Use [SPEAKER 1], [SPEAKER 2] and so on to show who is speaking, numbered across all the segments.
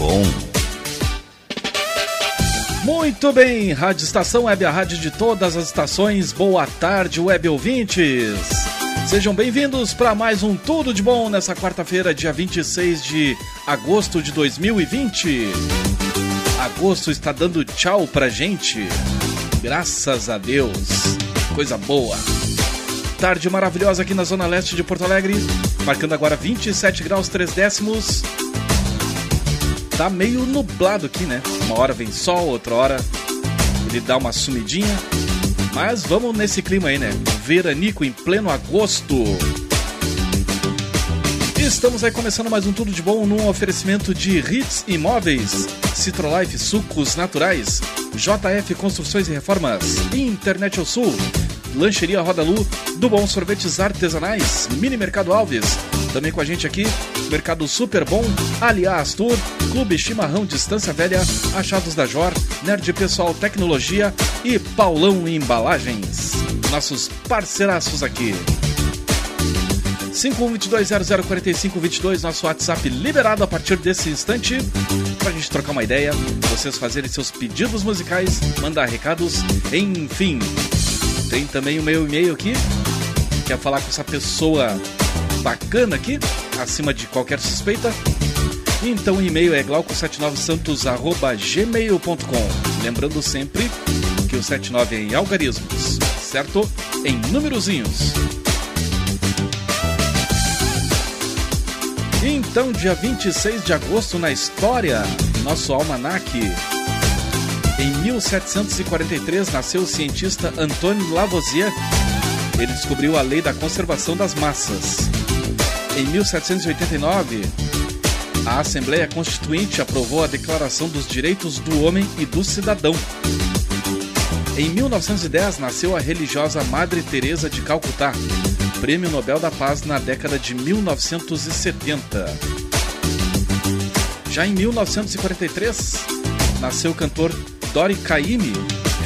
[SPEAKER 1] Bom.
[SPEAKER 2] Muito bem, Rádio Estação Web, a rádio de todas as estações. Boa tarde, web ouvintes. Sejam bem-vindos para mais um Tudo de Bom nessa quarta-feira, dia 26 de agosto de 2020. Agosto está dando tchau pra gente. Graças a Deus. Coisa boa. Tarde maravilhosa aqui na zona leste de Porto Alegre, marcando agora 27 graus 3 décimos tá meio nublado aqui, né? Uma hora vem sol, outra hora ele dá uma sumidinha. Mas vamos nesse clima aí, né? Veranico em pleno agosto. Estamos aí começando mais um Tudo de Bom num oferecimento de Hits Imóveis, Citrolife Sucos Naturais, JF Construções e Reformas, Internet ao Sul, Lancheria Roda Lu, do Bom Sorvetes Artesanais, Mini Mercado Alves, também com a gente aqui, Mercado Super Bom, Aliás Tour, Clube Chimarrão Distância Velha, Achados da Jor, Nerd Pessoal Tecnologia e Paulão Embalagens. Nossos parceiraços aqui. 5122004522, nosso WhatsApp liberado a partir desse instante pra gente trocar uma ideia, vocês fazerem seus pedidos musicais, mandar recados, enfim. Tem também o meu e-mail aqui, quer falar com essa pessoa bacana aqui, acima de qualquer suspeita. Então o e-mail é glauco79santos.gmail.com. Lembrando sempre que o 79 é em algarismos, certo? Em númerozinhos. Então, dia 26 de agosto na história, nosso almanaque. Em 1743 nasceu o cientista Antoine Lavoisier. Ele descobriu a lei da conservação das massas. Em 1789, a Assembleia Constituinte aprovou a Declaração dos Direitos do Homem e do Cidadão. Em 1910 nasceu a religiosa Madre Teresa de Calcutá, Prêmio Nobel da Paz na década de 1970. Já em 1943, nasceu o cantor Dori Caymmi,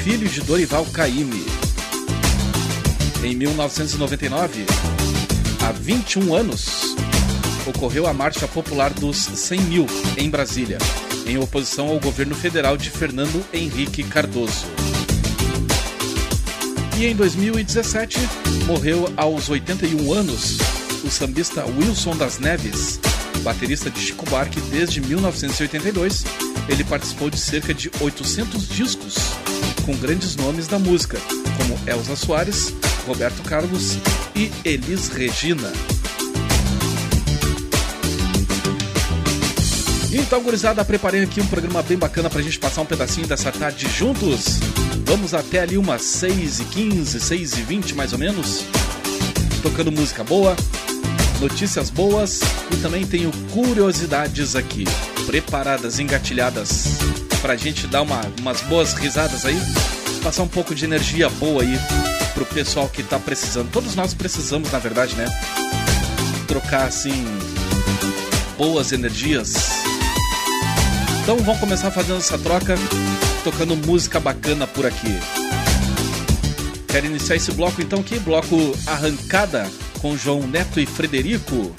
[SPEAKER 2] filho de Dorival Caymmi. Em 1999, há 21 anos, ocorreu a Marcha Popular dos 100 mil em Brasília, em oposição ao governo federal de Fernando Henrique Cardoso. E em 2017, morreu aos 81 anos o sambista Wilson das Neves, baterista de Chico Buarque desde 1982. Ele participou de cerca de 800 discos com grandes nomes da música, como Elza Soares, Roberto Carlos e Elis Regina. Então, gurizada, preparei aqui um programa bem bacana pra gente passar um pedacinho dessa tarde juntos. Vamos até ali umas 6h15, 6h20 mais ou menos. Tocando música boa, notícias boas e também tenho curiosidades aqui, preparadas, engatilhadas, pra gente dar uma, umas boas risadas aí, passar um pouco de energia boa aí pro pessoal que tá precisando. Todos nós precisamos, na verdade, né? Trocar assim boas energias. Então vamos começar fazendo essa troca, tocando música bacana por aqui. Quero iniciar esse bloco então aqui, bloco Arrancada com João Neto e Frederico.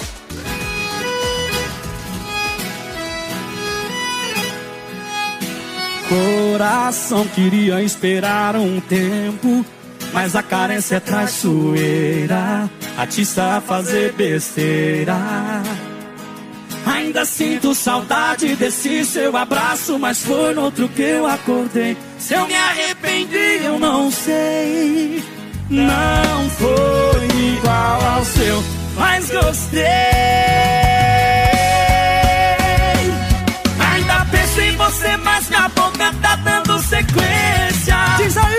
[SPEAKER 3] Coração queria esperar um tempo mas a carência é traiçoeira, atiça a fazer besteira. Ainda sinto saudade desse seu abraço, mas foi no outro que eu acordei. Se eu me arrependi, eu não sei. Não foi igual ao seu, mas gostei. Deus que boca tá dando sequência. Diz aí.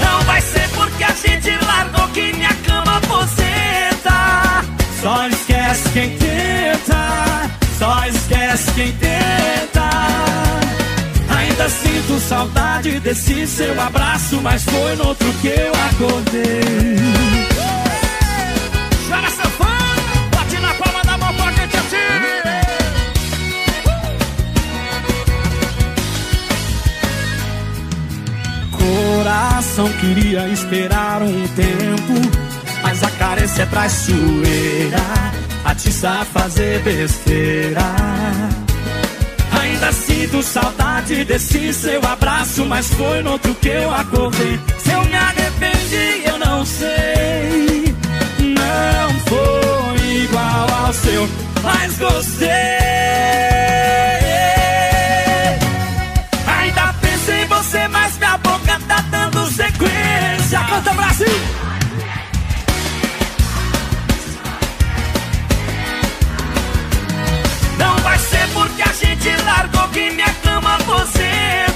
[SPEAKER 3] Não vai ser porque a gente largou que minha cama poseta. Só esquece quem tenta. Só esquece quem tenta. Ainda sinto saudade desse seu abraço, mas foi no outro que eu acordei. Coração queria esperar um tempo, mas a carência é traiçoeira, atiça a fazer besteira. Ainda sinto saudade desse seu abraço, mas foi no outro que eu acordei. Se eu me arrependi, eu não sei. Não foi igual ao seu, mas gostei. Sequência. Canta Brasil! Não vai ser porque a gente largou que minha cama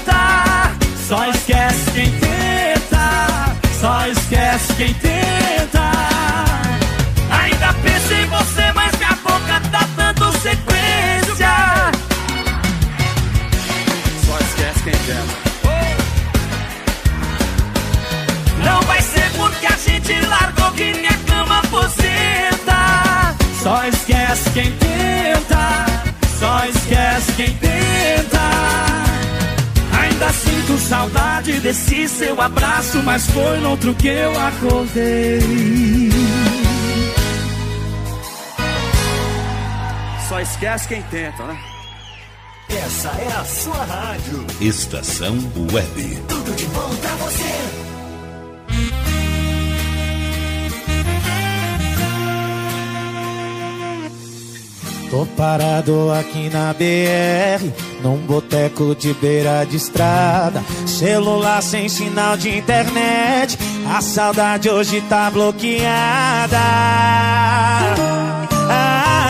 [SPEAKER 3] tá. Só esquece quem tenta, só esquece quem tenta. Ainda penso em você, mas minha boca tá dando sequência.
[SPEAKER 4] Só esquece quem tenta.
[SPEAKER 3] Não vai ser porque a gente largou que minha cama tá. Só esquece quem tenta, só esquece quem tenta. Ainda sinto saudade desse seu abraço, mas foi no outro que eu acordei.
[SPEAKER 4] Só esquece quem tenta, né?
[SPEAKER 5] Essa é a sua rádio.
[SPEAKER 1] Estação Web.
[SPEAKER 5] Tudo de bom pra você.
[SPEAKER 6] Tô parado aqui na BR, num boteco de beira de estrada. Celular sem sinal de internet, a saudade hoje tá bloqueada.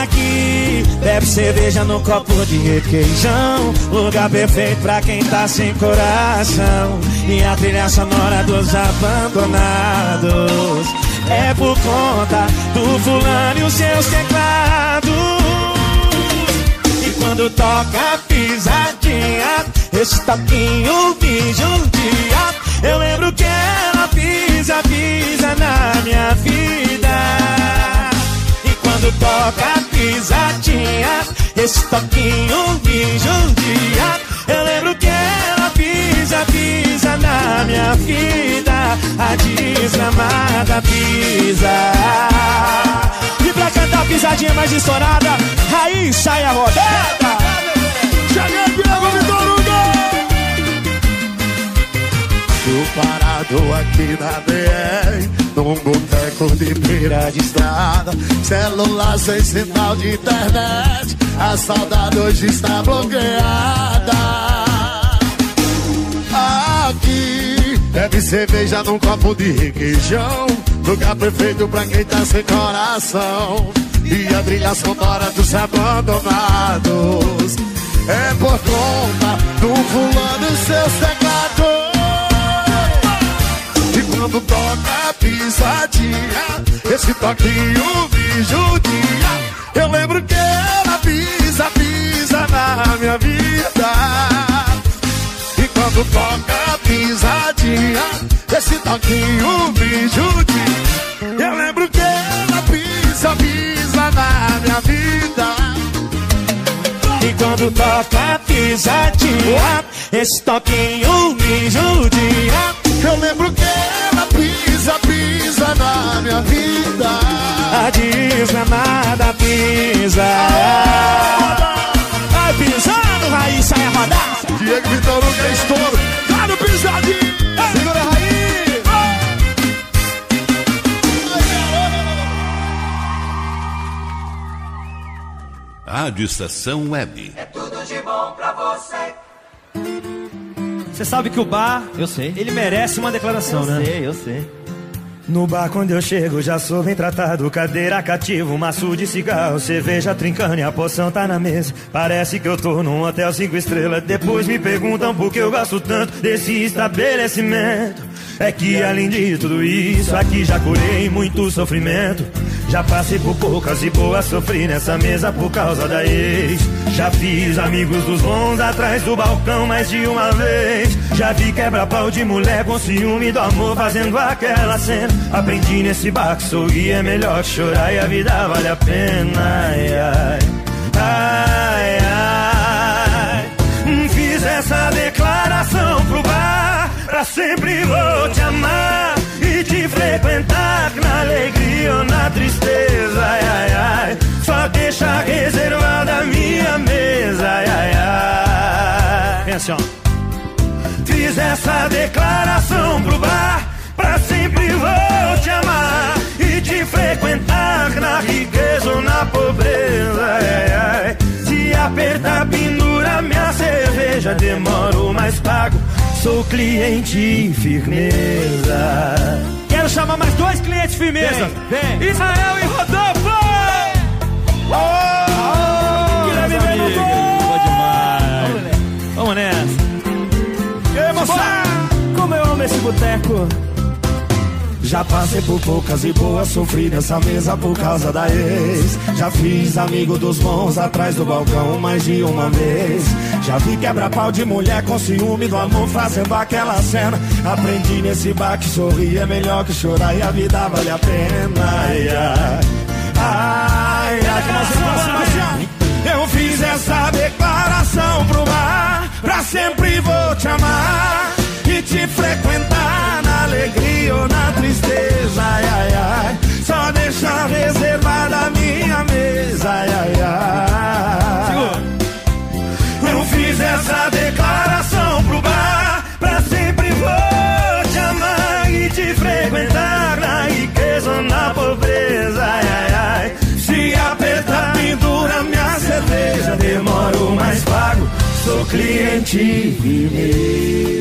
[SPEAKER 6] Aqui, bebe cerveja no copo de requeijão. Lugar perfeito pra quem tá sem coração. E a trilha sonora dos abandonados. É por conta do fulano e os seus teclados. Quando toca pisadinha, esse toquinho me judia. Eu lembro que ela pisa, pisa na minha vida. E quando toca pisadinha, esse toquinho me judia. Eu lembro que ela pisa, pisa na minha vida. A desgramada pisa. E pra cantar pisadinha mais estourada, aí sai a rodada. Cheguei, Diego Vitor Hugo!
[SPEAKER 7] Tô parado aqui na BR Num boteco de beira de estrada Celular sem sinal de internet A saudade hoje está bloqueada Aqui Bebe cerveja num copo de requeijão Lugar perfeito pra quem tá sem coração E a trilha sonora dos abandonados É por conta do fulano e seus teclados e quando toca a pisadinha, esse toquinho me judia. Eu lembro que ela pisa, pisa na minha vida. Quando toca a pisadinha, esse toquinho me judia. Eu lembro que ela pisa, pisa na minha vida.
[SPEAKER 6] E quando toca a pisadinha, esse toquinho me judia.
[SPEAKER 7] Eu lembro que ela pisa, pisa na minha vida.
[SPEAKER 6] A desgramada pisa. Vai pisando, Raíssa é rodar.
[SPEAKER 7] Diego Vitor Hugo é estouro. Tá no pisadinho. Segura a raiz.
[SPEAKER 1] Rádio Estação Web.
[SPEAKER 8] Você sabe que o bar,
[SPEAKER 9] Eu sei.
[SPEAKER 8] ele merece uma declaração,
[SPEAKER 9] Eu
[SPEAKER 8] né?
[SPEAKER 9] sei, eu sei.
[SPEAKER 8] No bar quando eu chego já sou bem tratado. Cadeira cativa, um maço de cigarro Cerveja trincando e a poção tá na mesa. Parece que eu tô num hotel cinco estrelas. Depois me perguntam por que eu gosto tanto Desse estabelecimento É que além de tudo isso Aqui já curei muito sofrimento Já passei por poucas e boas, sofri nessa mesa por causa da ex. Já fiz amigos dos bons atrás do balcão mais de uma vez. Já vi quebra-pau de mulher com ciúme do amor fazendo aquela cena. Aprendi nesse bar que é melhor chorar e a vida vale a pena. Ai, ai, ai, ai. Pra sempre vou te amar e te frequentar na alegria ou na tristeza. Ai, ai, ai. Só deixa reservada a minha mesa. Ai, ai, ai.
[SPEAKER 3] Vem assim, ó.
[SPEAKER 8] Fiz essa declaração pro bar, pra sempre vou te amar e te frequentar na riqueza ou na pobreza. Ai, ai. Se apertar, pendura minha cerveja, demoro, mas pago. Sou cliente firmeza.
[SPEAKER 3] Quero chamar mais dois clientes firmeza. Vem. Israel e Rodolfo! Guilherme Benuto! demais. Vamos nessa.
[SPEAKER 8] Como eu amo esse boteco. Já passei por poucas e boas, sofri nessa mesa por causa da ex. Já fiz amigo dos bons atrás do balcão mais de uma vez. Já vi quebra-pau de mulher com ciúme do amor fazendo aquela cena. Aprendi nesse bar que sorrir é melhor que chorar e a vida vale a pena. Ai, ai, ai, ai, que nós vamos Eu fiz essa declaração pro bar, pra sempre vou te amar e te frequentar alegria ou na tristeza. Ai, ai, ai. Só deixar reservada a minha mesa. Ai, ai, ai. Eu fiz essa declaração pro bar, pra sempre vou te amar e te frequentar na riqueza ou na pobreza. Ai, ai, ai. Se apertar, pendura minha cerveja, demoro, mas pago. Sou cliente firmeza.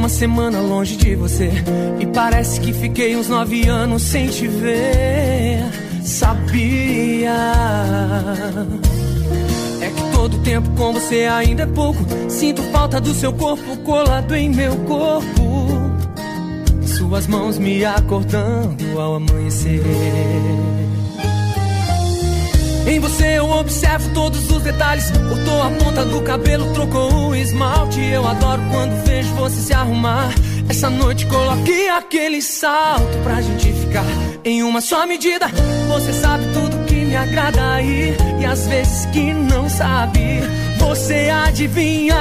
[SPEAKER 10] uma semana longe de você. E parece que fiquei uns nove anos sem te ver. Sabia? É que todo tempo com você ainda é pouco. Sinto falta do seu corpo colado em meu corpo. Suas mãos me acordando ao amanhecer em você eu observo todos os detalhes. Cortou a ponta do cabelo, trocou o esmalte. Eu adoro quando vejo você se arrumar. Essa noite coloque aquele salto pra gente ficar em uma só medida. Você sabe tudo que me agrada aí. E às vezes que não sabe, você adivinha.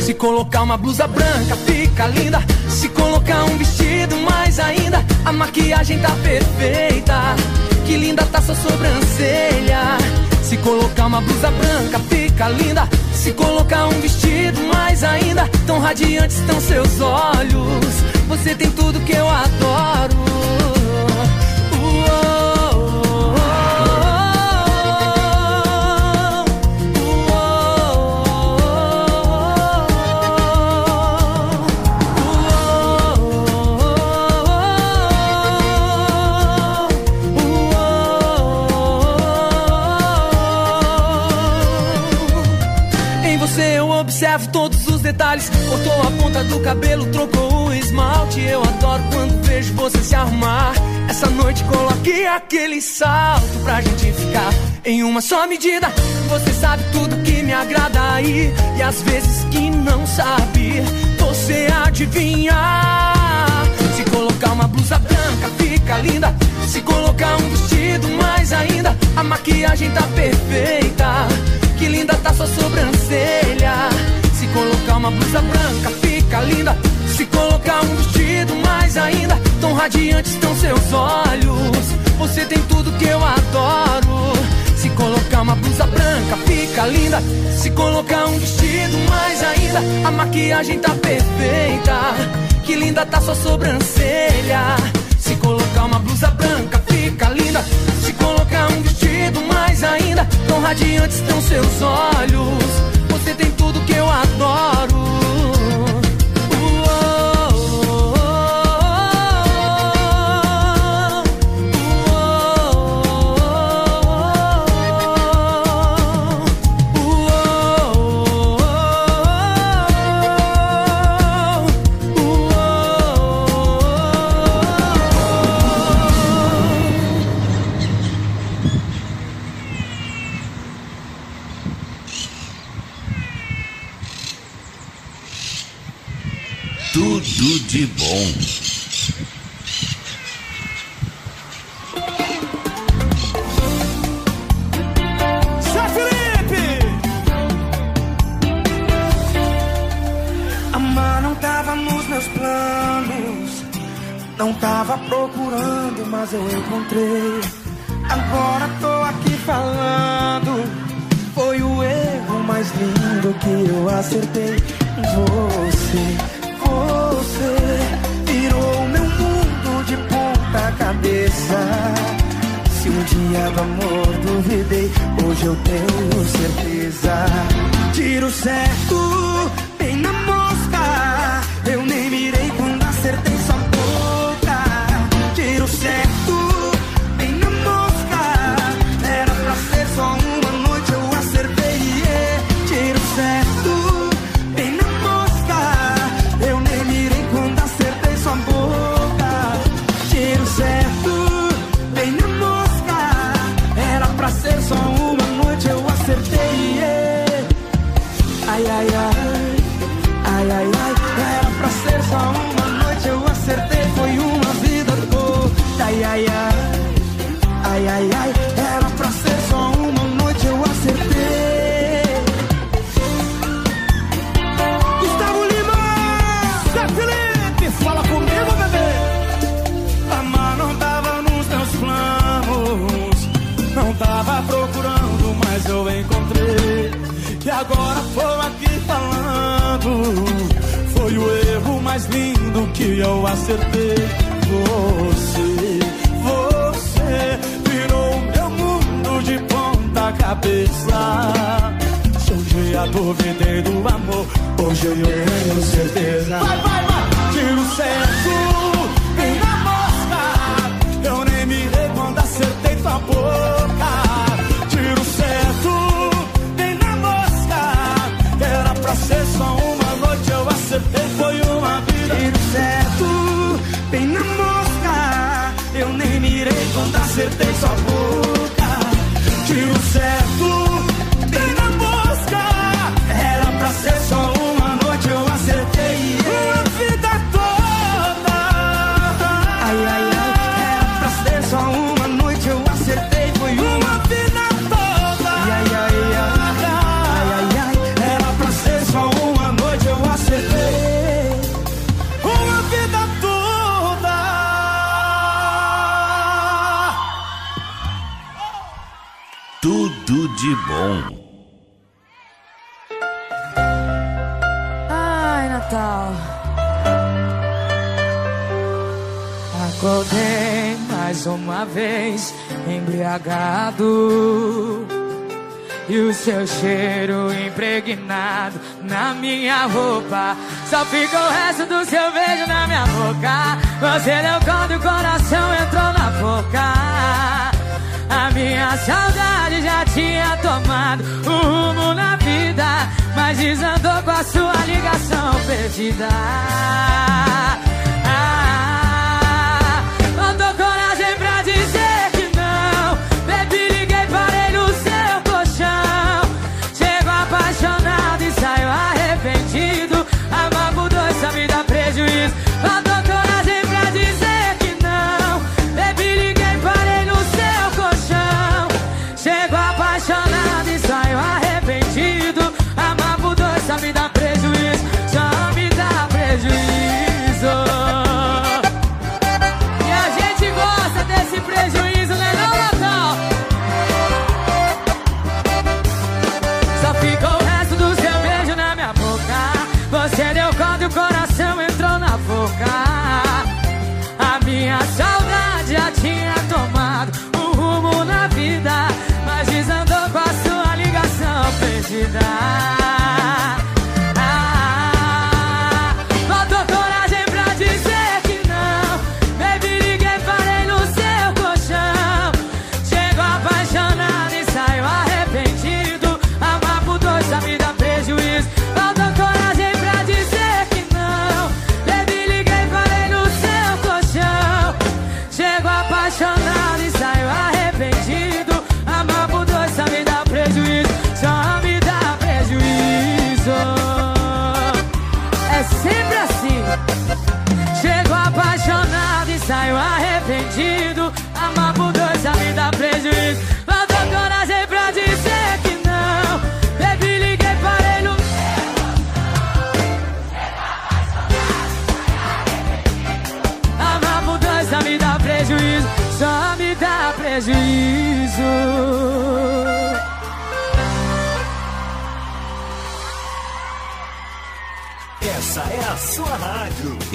[SPEAKER 10] Se colocar uma blusa branca, fica linda. Se colocar um vestido, mais ainda. A maquiagem tá perfeita. Que linda tá sua sobrancelha. Se colocar uma blusa branca, fica linda. Se colocar um vestido, mais ainda. Tão radiantes estão seus olhos. Você tem tudo que eu adoro. Observo todos os detalhes. Cortou a ponta do cabelo, trocou o esmalte. Eu adoro quando vejo você se arrumar. Essa noite coloque aquele salto pra gente ficar em uma só medida. Você sabe tudo que me agrada aí. E às vezes que não sabe, você adivinha. Se colocar uma blusa branca, fica linda. Se colocar um vestido, mais ainda. A maquiagem tá perfeita que linda tá sua sobrancelha. Se colocar uma blusa branca, fica linda. Se colocar um vestido, mais ainda. Tão radiantes estão seus olhos. Você tem tudo que eu adoro. Se colocar
[SPEAKER 11] uma blusa branca, fica linda. Se colocar um vestido, mais ainda. A maquiagem tá perfeita. Que linda tá sua sobrancelha. Se colocar uma blusa branca, fica linda. Se colocar um vestido, mais ainda. Tão radiantes estão seus olhos. Você tem tudo que eu adoro.
[SPEAKER 1] de bom.
[SPEAKER 12] Zé Felipe!
[SPEAKER 13] Amar não tava nos meus planos. Não tava procurando, mas eu encontrei. Agora tô aqui falando. Foi o erro mais lindo que eu acertei. Você, você. cabeça. Se um dia do amor duvidei, hoje eu tenho certeza. Tiro certo. acertei
[SPEAKER 12] você. Você virou meu mundo de ponta cabeça. Se um dia duvidei do amor, hoje eu tenho certeza. Vai, vai, vai! Tiro
[SPEAKER 11] sem roupa. Só ficou o resto do seu beijo na minha boca. Você leu quando o coração entrou na boca. A minha saudade já tinha tomado o um rumo na vida, mas desandou com a sua ligação perdida.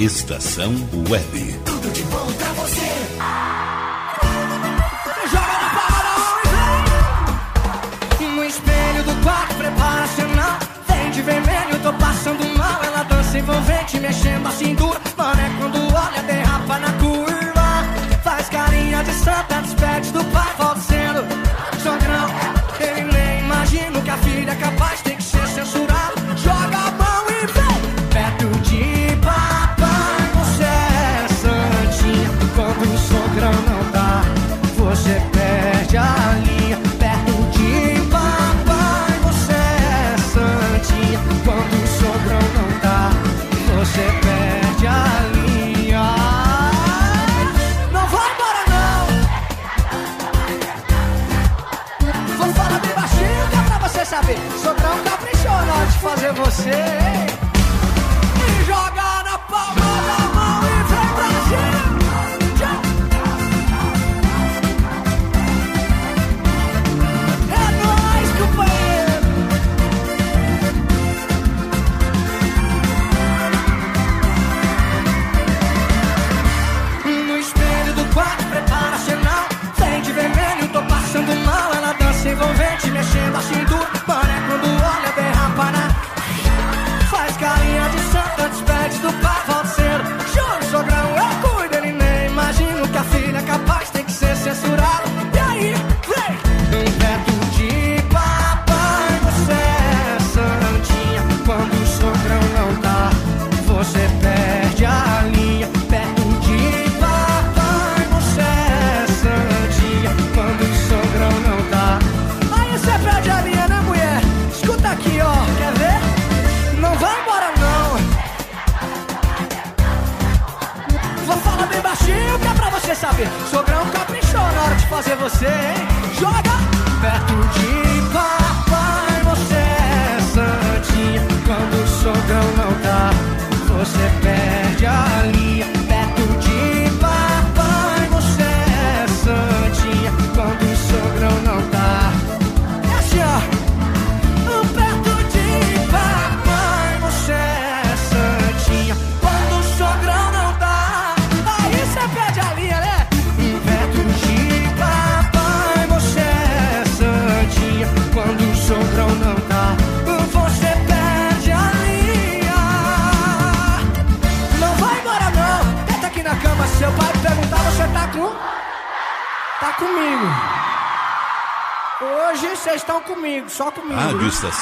[SPEAKER 1] Estação Web.
[SPEAKER 5] Tudo de bom pra você.
[SPEAKER 13] Joga na para No espelho do quarto, prepara a cena. Vem de vermelho, tô passando mal. Ela dança envolvente, mexendo a cintura. Mané, quando olha, derrapa na curva. Faz carinha de santa, despede do pai, volta sendo. Sogrão, ele nem imagina que a filha é capaz. você.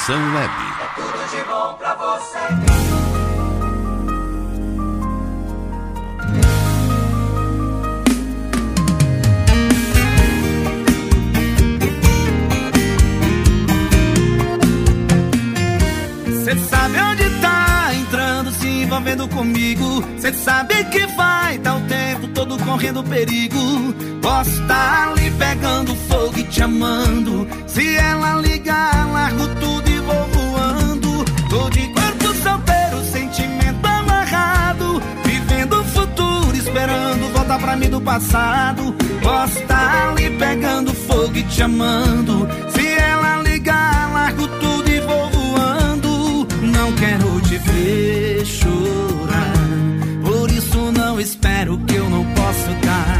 [SPEAKER 1] Estação Web.
[SPEAKER 5] É tudo de bom pra você.
[SPEAKER 14] Cê sabe onde tá entrando, se envolvendo comigo. Cê sabe que vai dar o tempo todo correndo perigo. Posso tá ali pegando fogo e te amando. te amando. Se ela ligar, largo tudo e vou voando. Não quero te ver chorar. Por isso não espero que eu não possa dar.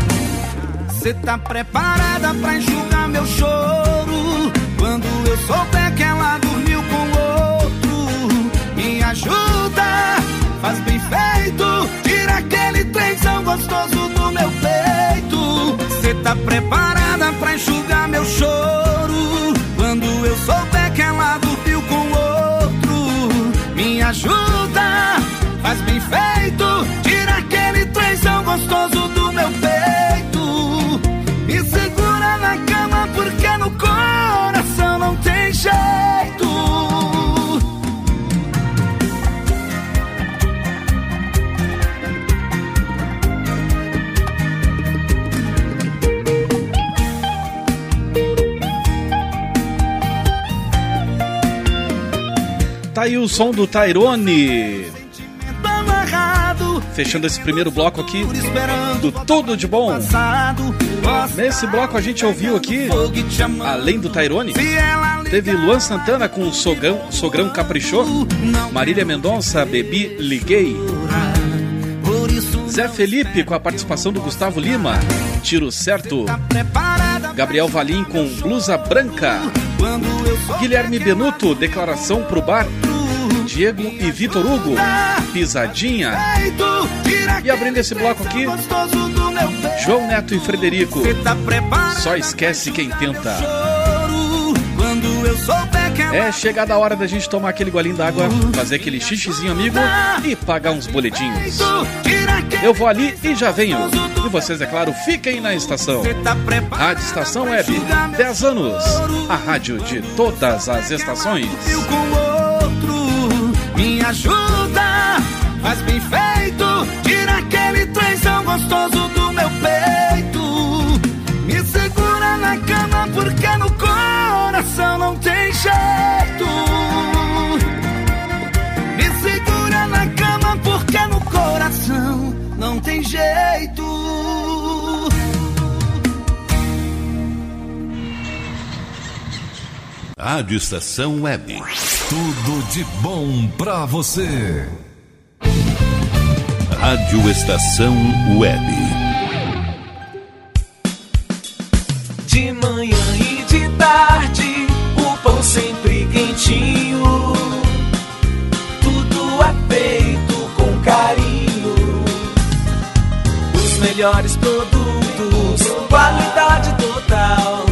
[SPEAKER 14] Cê tá preparada pra enxugar meu choro? Quando eu souber que ela dormiu com outro, me ajuda, faz bem feito. Tira aquele trenzão gostoso do meu peito. Tá preparada pra enxugar meu choro? Quando eu souber que ela dormiu com outro, me ajuda, faz bem feito. Tira aquele trenzão gostoso do meu peito. Me segura na cama porque no coração não tem jeito.
[SPEAKER 2] Tá aí o som do Tyrone. Fechando esse primeiro bloco aqui do Tudo de Bom. Nesse bloco a gente ouviu aqui, além do Tyrone, teve Luan Santana com o Sogrão, Sogrão Caprichou, Marília Mendonça, Bebi Liguei, Zé Felipe com a participação do Gustavo Lima, Tiro Certo,
[SPEAKER 14] preparada
[SPEAKER 2] Gabriel Valim com Blusa Branca, Guilherme Benuto, Declaração pro Bar, Diego e Vitor Hugo, Pisadinha, e abrindo esse bloco aqui. João Neto e Frederico, Só Esquece Quem Tenta. É chegada a hora da gente tomar aquele golinho d'água, fazer aquele xixizinho amigo e pagar uns
[SPEAKER 14] aquele
[SPEAKER 2] Eu vou ali e já venho. E vocês, é claro, fiquem na estação. Rádio Estação Web, 10 anos. A rádio de todas as estações.
[SPEAKER 14] Me ajuda, faz bem feito. Tira aquele trenzão gostoso do meu peito. Me segura na cama porque no coração não tem jeito. Me segura na cama porque no coração não tem jeito.
[SPEAKER 1] Rádio Estação Web.
[SPEAKER 15] Tudo de bom pra você.
[SPEAKER 1] Rádio Estação Web.
[SPEAKER 16] De manhã e de tarde, o pão sempre quentinho. Tudo é feito com carinho. Os melhores produtos, qualidade total,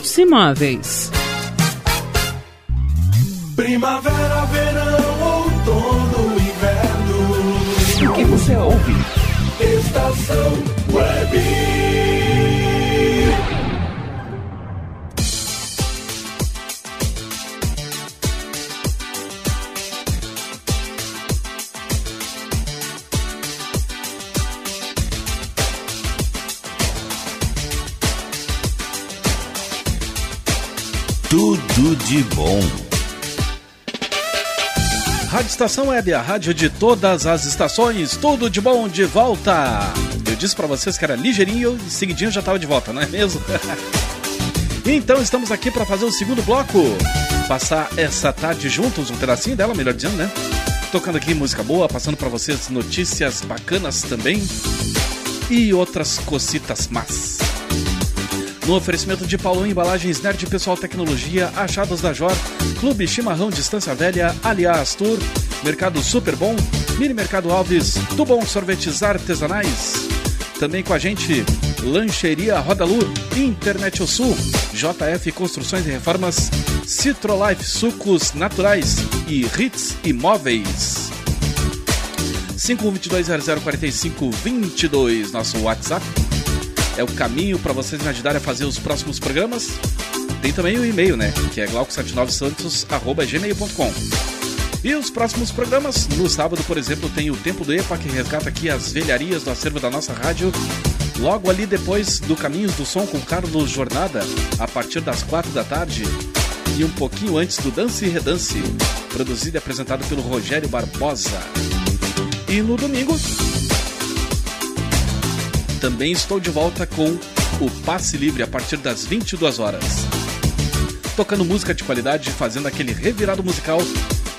[SPEAKER 17] Imóveis.
[SPEAKER 3] Primavera, verão, outono, inverno.
[SPEAKER 18] O que você ouve?
[SPEAKER 3] Estação Web.
[SPEAKER 19] Tudo de bom.
[SPEAKER 2] Rádio Estação Web, a rádio de todas as estações, tudo de bom de volta. Eu disse pra vocês que era ligeirinho e seguidinho já tava de volta, não é mesmo? então estamos aqui pra fazer o segundo bloco. Passar essa tarde juntos, um pedacinho dela, melhor dizendo, né? Tocando aqui música boa, passando pra vocês notícias bacanas também. E outras cositas más. No oferecimento de Paulão Embalagens Nerd Pessoal Tecnologia, Achados da Jor, Clube Chimarrão Distância Velha, Aliás Tour, Mercado Super Bom, Mini Mercado Alves, Tubom Sorvetes Artesanais. Também com a gente, Lancheria Roda Lu, Internet O Sul, JF Construções e Reformas, Citrolife Sucos Naturais e Ritz Imóveis. 5122004522, nosso WhatsApp é o caminho para vocês me ajudarem a fazer os próximos programas. Tem também o e-mail, né? Que é glauco79santos.gmail.com. E os próximos programas, no sábado, por exemplo, tem o Tempo do EPA, que resgata aqui as velharias do acervo da nossa rádio. Logo ali depois do Caminhos do Som com Carlos Jornada, a partir das quatro da tarde. E um pouquinho antes do Dance e Redance, produzido e apresentado pelo Rogério Barbosa. E no domingo, também estou de volta com o Passe Livre a partir das 22 horas. Tocando música de qualidade, fazendo aquele revirado musical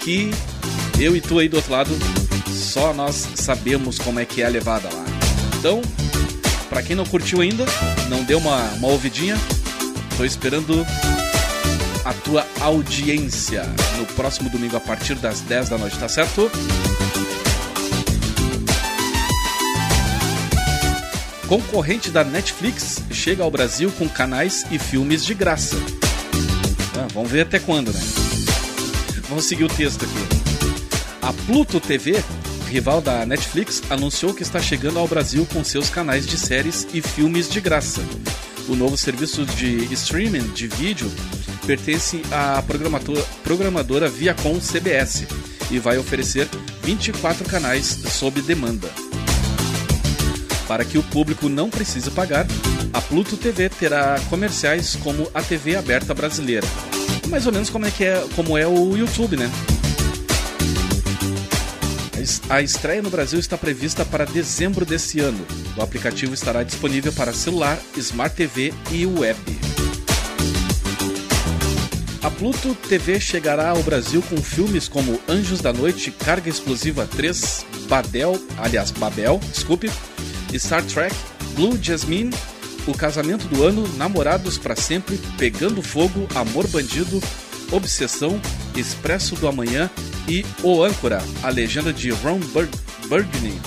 [SPEAKER 2] que eu e tu aí do outro lado só nós sabemos como é que é a levada lá. Então, para quem não curtiu ainda, não deu uma, uma ouvidinha, tô esperando a tua audiência no próximo domingo a partir das 10 da noite, tá certo? Concorrente da Netflix chega ao Brasil com canais e filmes de graça. Ah, vamos ver até quando, né? Vamos seguir o texto aqui. A Pluto TV, rival da Netflix, anunciou que está chegando ao Brasil com seus canais de séries e filmes de graça. O novo serviço de streaming de vídeo pertence à programadora, programadora Viacom CBS e vai oferecer 24 canais sob demanda. Para que o público não precise pagar, a Pluto TV terá comerciais como a TV aberta brasileira. Mais ou menos como é, que é, como é o YouTube, né? A estreia no Brasil está prevista para dezembro desse ano. O aplicativo estará disponível para celular, Smart TV e web. A Pluto TV chegará ao Brasil com filmes como Anjos da Noite, Carga Explosiva 3, Badel, aliás, Babel, desculpe, Star Trek, Blue Jasmine, O Casamento do Ano, Namorados para Sempre, Pegando Fogo, Amor Bandido, Obsessão, Expresso do Amanhã e O Âncora, a legenda de Ron Bur Burgundy.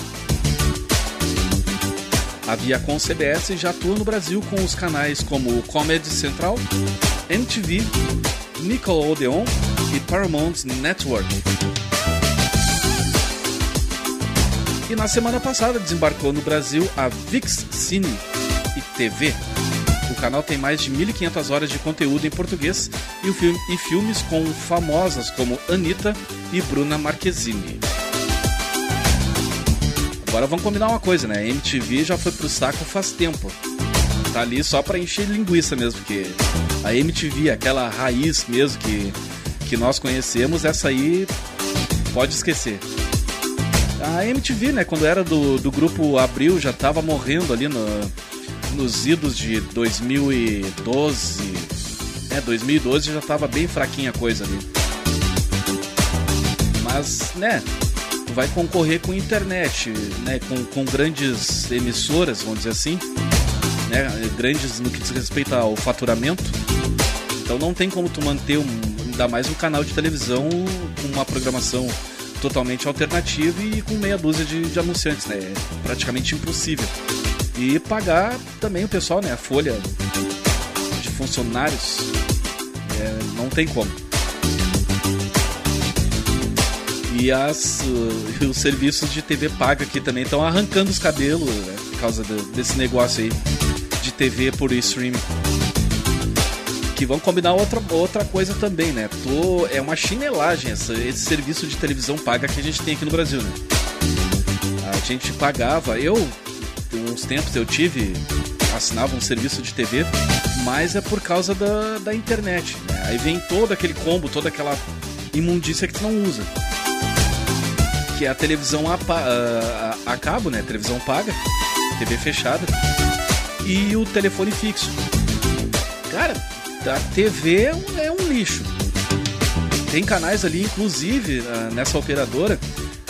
[SPEAKER 2] A Viacom CBS já atua no Brasil com os canais como Comedy Central, MTV, Nickelodeon e Paramount Network. E na semana passada desembarcou no Brasil a VIX Cine e TV. O canal tem mais de 1.500 horas de conteúdo em português e, filme, e filmes com famosas como Anitta e Bruna Marquezine. Agora vamos combinar uma coisa, né? A MTV já foi pro saco faz tempo. Tá ali só pra encher linguiça mesmo, porque a MTV, aquela raiz mesmo que, que nós conhecemos, essa aí pode esquecer. A MTV, né, quando era do, do grupo Abril, já tava morrendo ali no, nos idos de 2012. É, 2012 já tava bem fraquinha a coisa ali. Mas, né, vai concorrer com internet, né, com, com grandes emissoras, vamos dizer assim, né, grandes no que diz respeito ao faturamento. Então não tem como tu manter um, ainda mais um canal de televisão com uma programação totalmente alternativa e com meia dúzia de, de anunciantes, né? É praticamente impossível. E pagar também o pessoal, né? A folha de funcionários é, não tem como. E as, uh, os serviços de TV paga aqui também estão arrancando os cabelos né, por causa de, desse negócio aí de TV por streaming. Que vão combinar outra, outra coisa também, né? Tô, é uma chinelagem essa, esse serviço de televisão paga que a gente tem aqui no Brasil, né? A gente pagava, eu, uns tempos eu tive, assinava um serviço de TV, mas é por causa da, da internet. Né? Aí vem todo aquele combo, toda aquela imundícia que tu não usa que é a televisão a, a, a, cabo, né? Televisão paga, TV fechada e o telefone fixo. Cara, a TV é um, é um lixo. Tem canais ali, inclusive, uh, nessa operadora,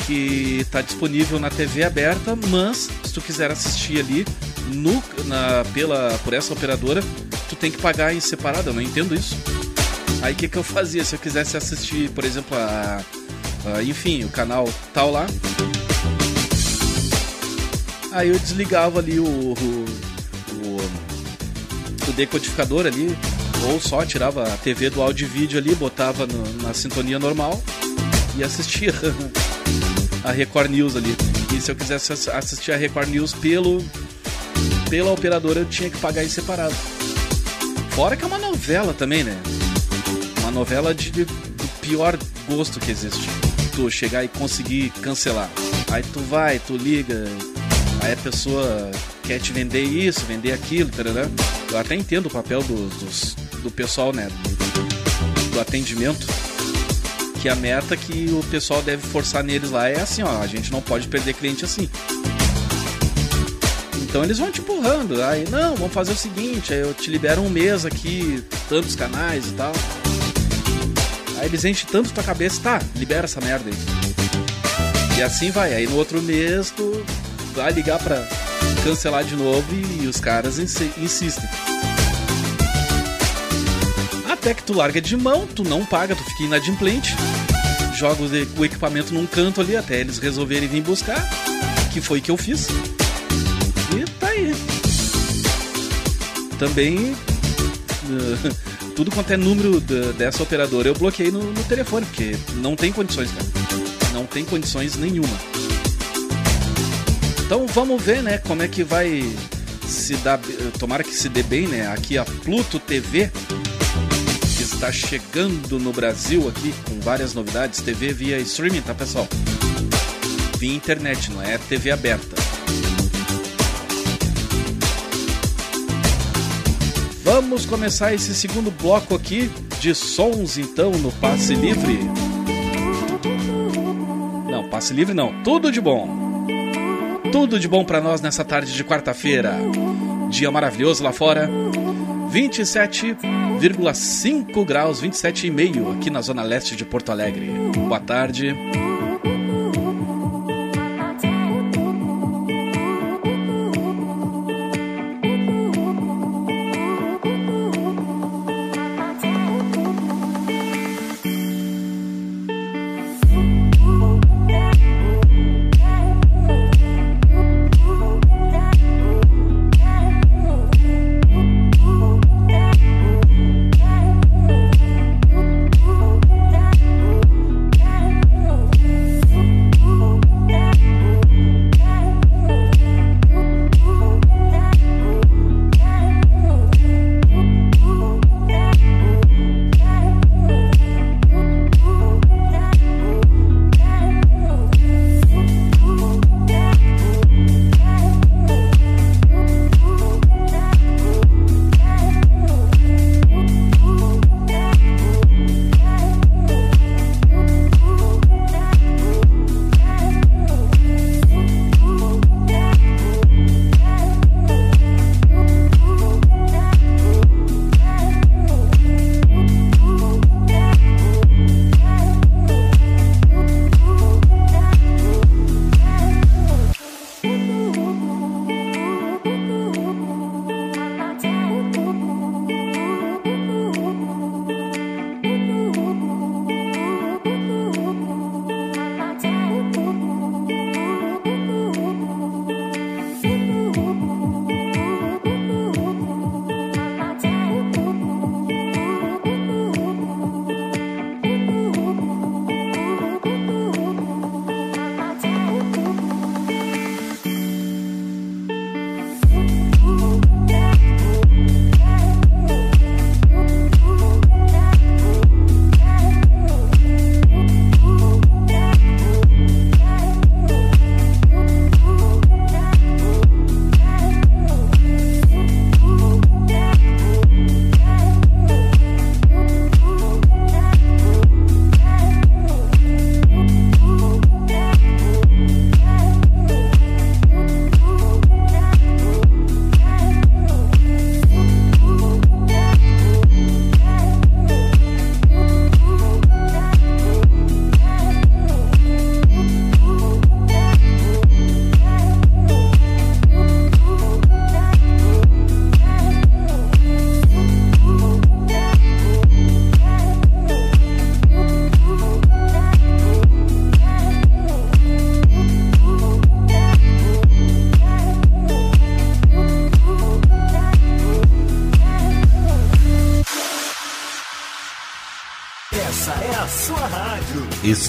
[SPEAKER 2] que está disponível na TV aberta, mas se tu quiser assistir ali no, na, pela, por essa operadora, tu tem que pagar em separado. Eu não entendo isso. Aí o que, que eu fazia? Se eu quisesse assistir, por exemplo, a Uh, enfim, o canal tal lá. Aí eu desligava ali o, o, o, o decodificador ali, ou só tirava a TV do áudio e vídeo ali, botava no, na sintonia normal e assistia a Record News ali. E se eu quisesse assistir a Record News pelo pela operadora, eu tinha que pagar em separado. Fora que é uma novela também, né? Uma novela de, de do pior gosto que existe tu chegar e conseguir cancelar. Aí tu vai, tu liga, aí a pessoa quer te vender isso, vender aquilo, tarará. Eu até entendo o papel do, dos, do pessoal, né? Do atendimento. Que a meta que o pessoal deve forçar neles lá é assim, ó, a gente não pode perder cliente assim. Então eles vão te empurrando. Aí, não, vamos fazer o seguinte, aí eu te libero um mês aqui, tantos canais e tal. Aí eles enchem tanto tua cabeça, tá, libera essa merda aí. E assim vai. Aí no outro mês tu vai ligar pra cancelar de novo e os caras insistem. Até que tu larga de mão, tu não paga, tu fica inadimplente. Joga o equipamento num canto ali até eles resolverem vir buscar. Que foi que eu fiz. E tá aí. Também. tudo quanto é número dessa operadora eu bloqueei no, no, telefone, porque não tem condições, cara. Não tem condições nenhuma. Então vamos ver, né, como é que vai se dar. Tomara que se dê bem, né? Aqui a Pluto TV, está chegando no Brasil aqui com várias novidades. TV via streaming, tá, pessoal? Via internet, não é TV aberta. Vamos começar esse segundo bloco aqui de sons então no Passe Livre. Não, Passe Livre não, tudo de bom. Tudo de bom para nós nessa tarde de quarta-feira. Dia maravilhoso lá fora. 27,5 graus, 27,5 aqui na zona leste de Porto Alegre. Boa tarde.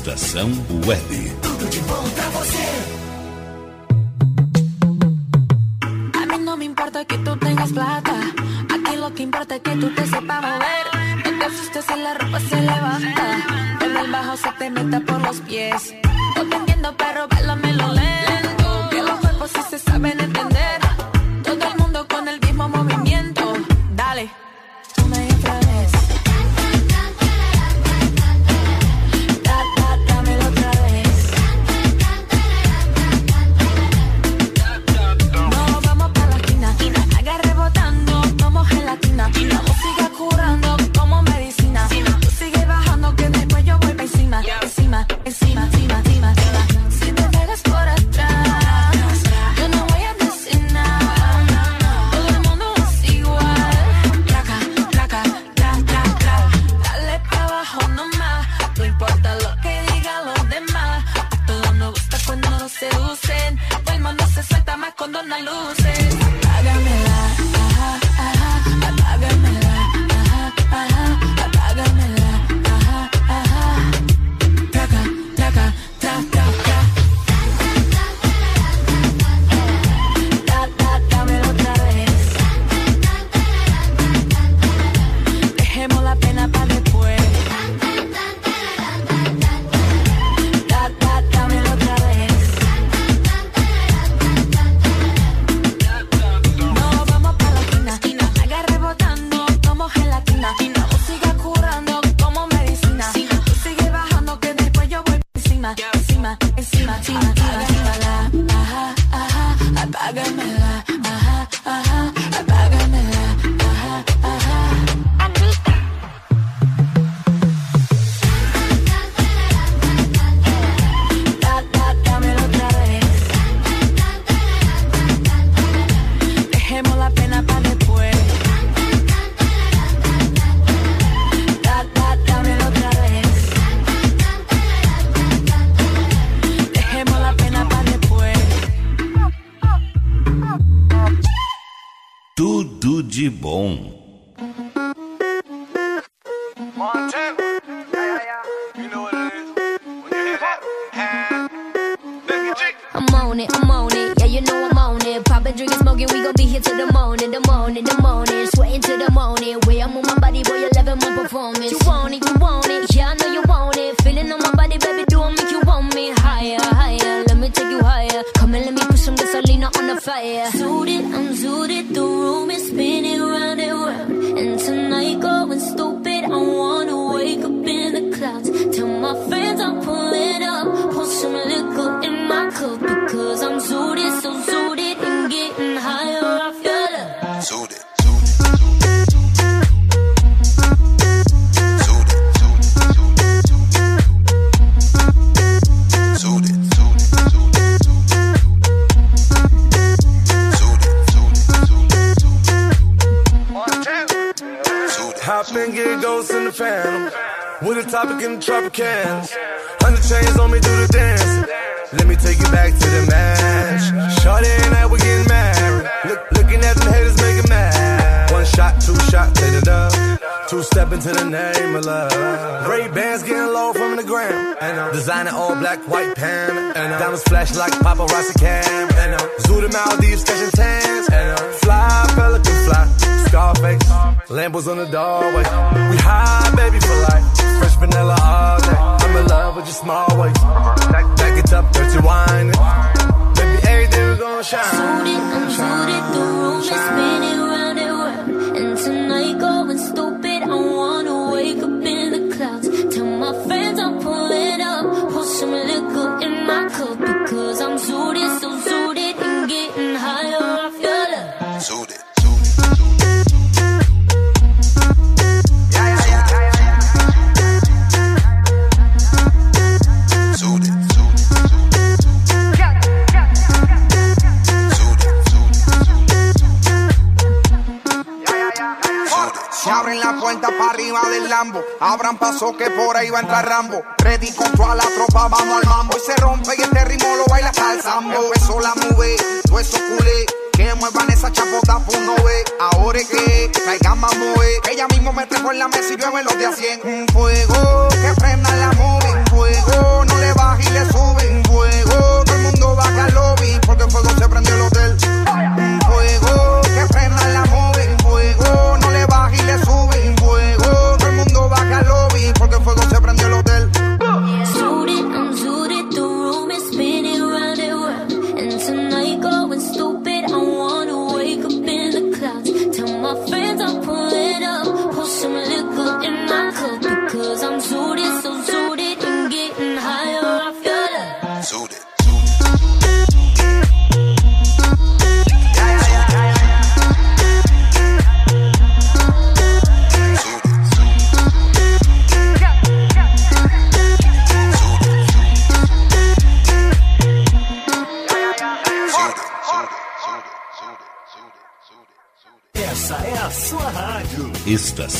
[SPEAKER 19] Estação Web.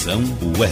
[SPEAKER 20] 人不畏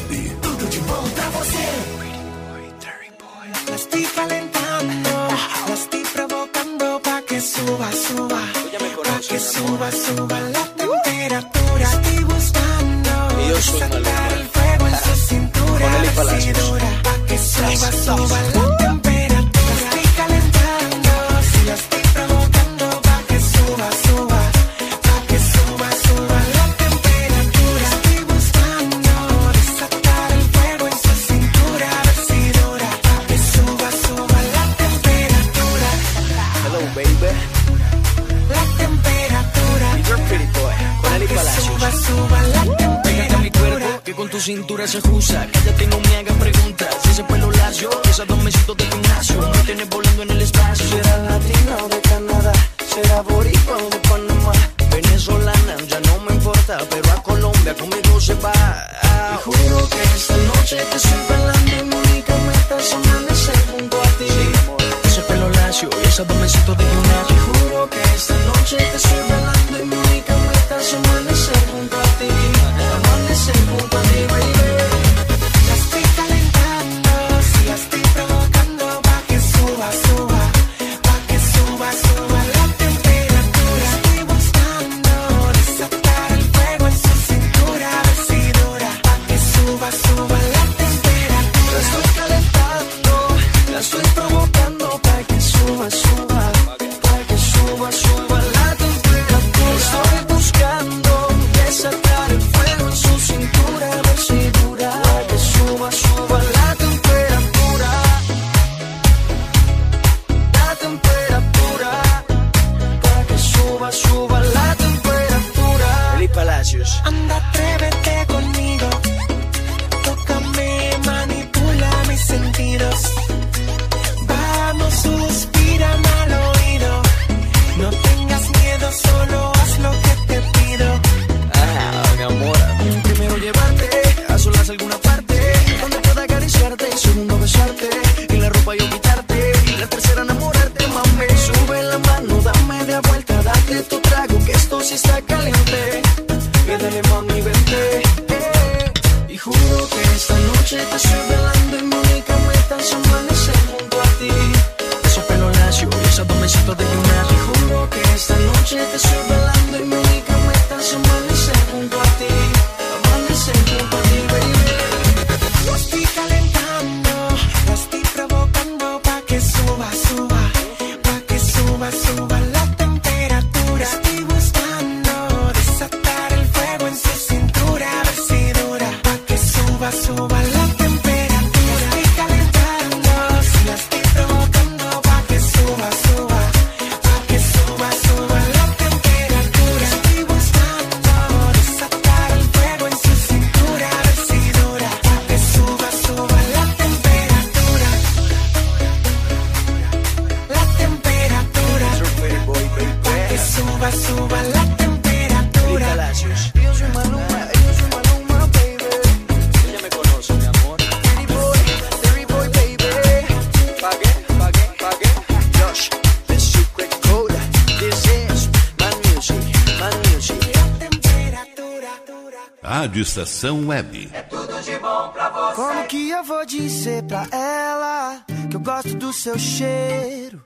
[SPEAKER 19] Conexão Web. É
[SPEAKER 20] tudo de bom pra você.
[SPEAKER 21] Como que eu vou dizer pra ela que eu gosto do seu cheiro,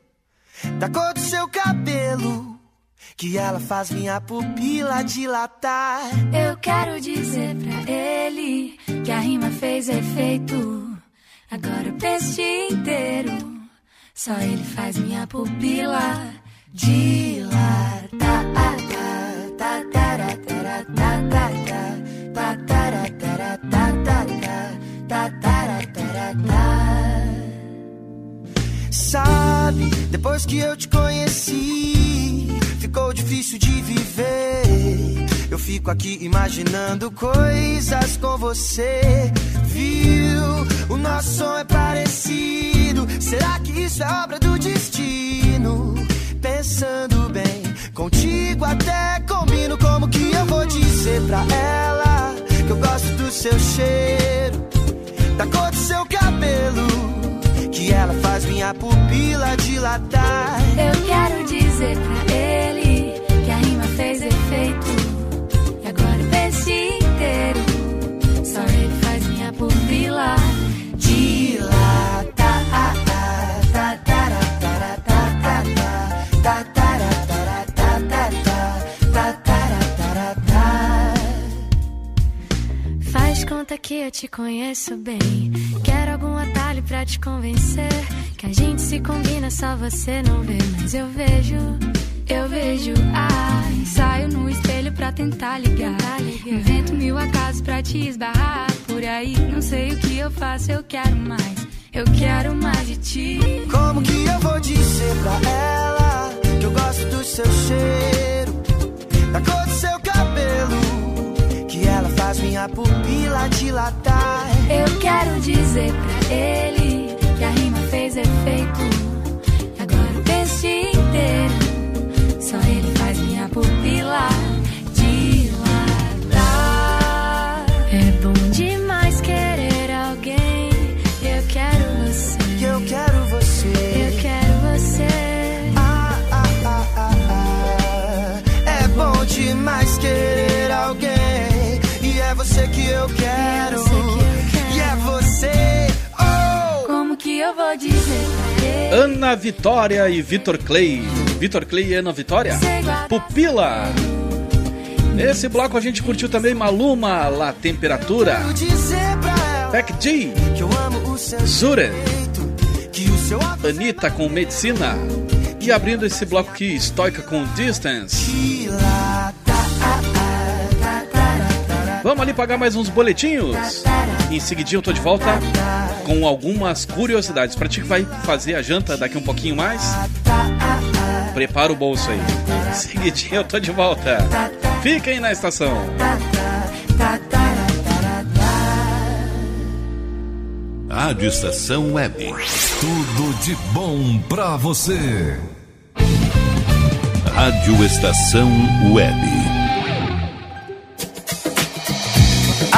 [SPEAKER 21] da cor do seu cabelo? Que ela faz minha pupila dilatar.
[SPEAKER 22] Eu quero dizer pra ele que a rima fez efeito. Agora o dia inteiro. Só ele faz minha pupila dilatar.
[SPEAKER 21] Você
[SPEAKER 22] não vê. Mas eu vejo, eu vejo. Ai, saio no espelho pra tentar ligar. Invento mil acasos pra te esbarrar. Por aí, não sei o que eu faço, eu quero mais. Eu quero mais de ti.
[SPEAKER 21] Como que eu vou dizer pra ela que eu gosto do seu cheiro, da cor do seu cabelo, que ela faz minha pupila dilatar?
[SPEAKER 22] Eu quero dizer pra ele que a rima fez efeito. E agora o texto inteiro, só
[SPEAKER 2] Ana Vitória e Vitor Clay. Vitor Clay e Ana Vitória. Pupila. Nesse bloco a gente curtiu também Maluma, La Temperatura. Beck G.
[SPEAKER 21] seu
[SPEAKER 2] Anitta com Medicina. E abrindo esse bloco aqui, Stoica com Distance. Vamos ali pagar mais uns boletinhos. Em seguidinho eu tô de volta com algumas curiosidades. Pra ti que vai fazer a janta daqui um pouquinho mais, prepara o bolso aí. Em seguidinho eu tô de volta. Fiquem na estação.
[SPEAKER 19] Rádio Estação Web.
[SPEAKER 1] Tudo de bom pra você.
[SPEAKER 19] Rádio Estação Web.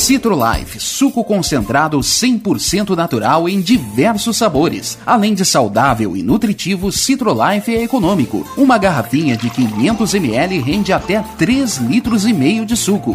[SPEAKER 18] Citrolife, suco concentrado 100% natural em diversos sabores. Além de saudável e nutritivo, Citrolife é econômico. Uma garrafinha de 500 ml rende até 3 litros e meio de suco.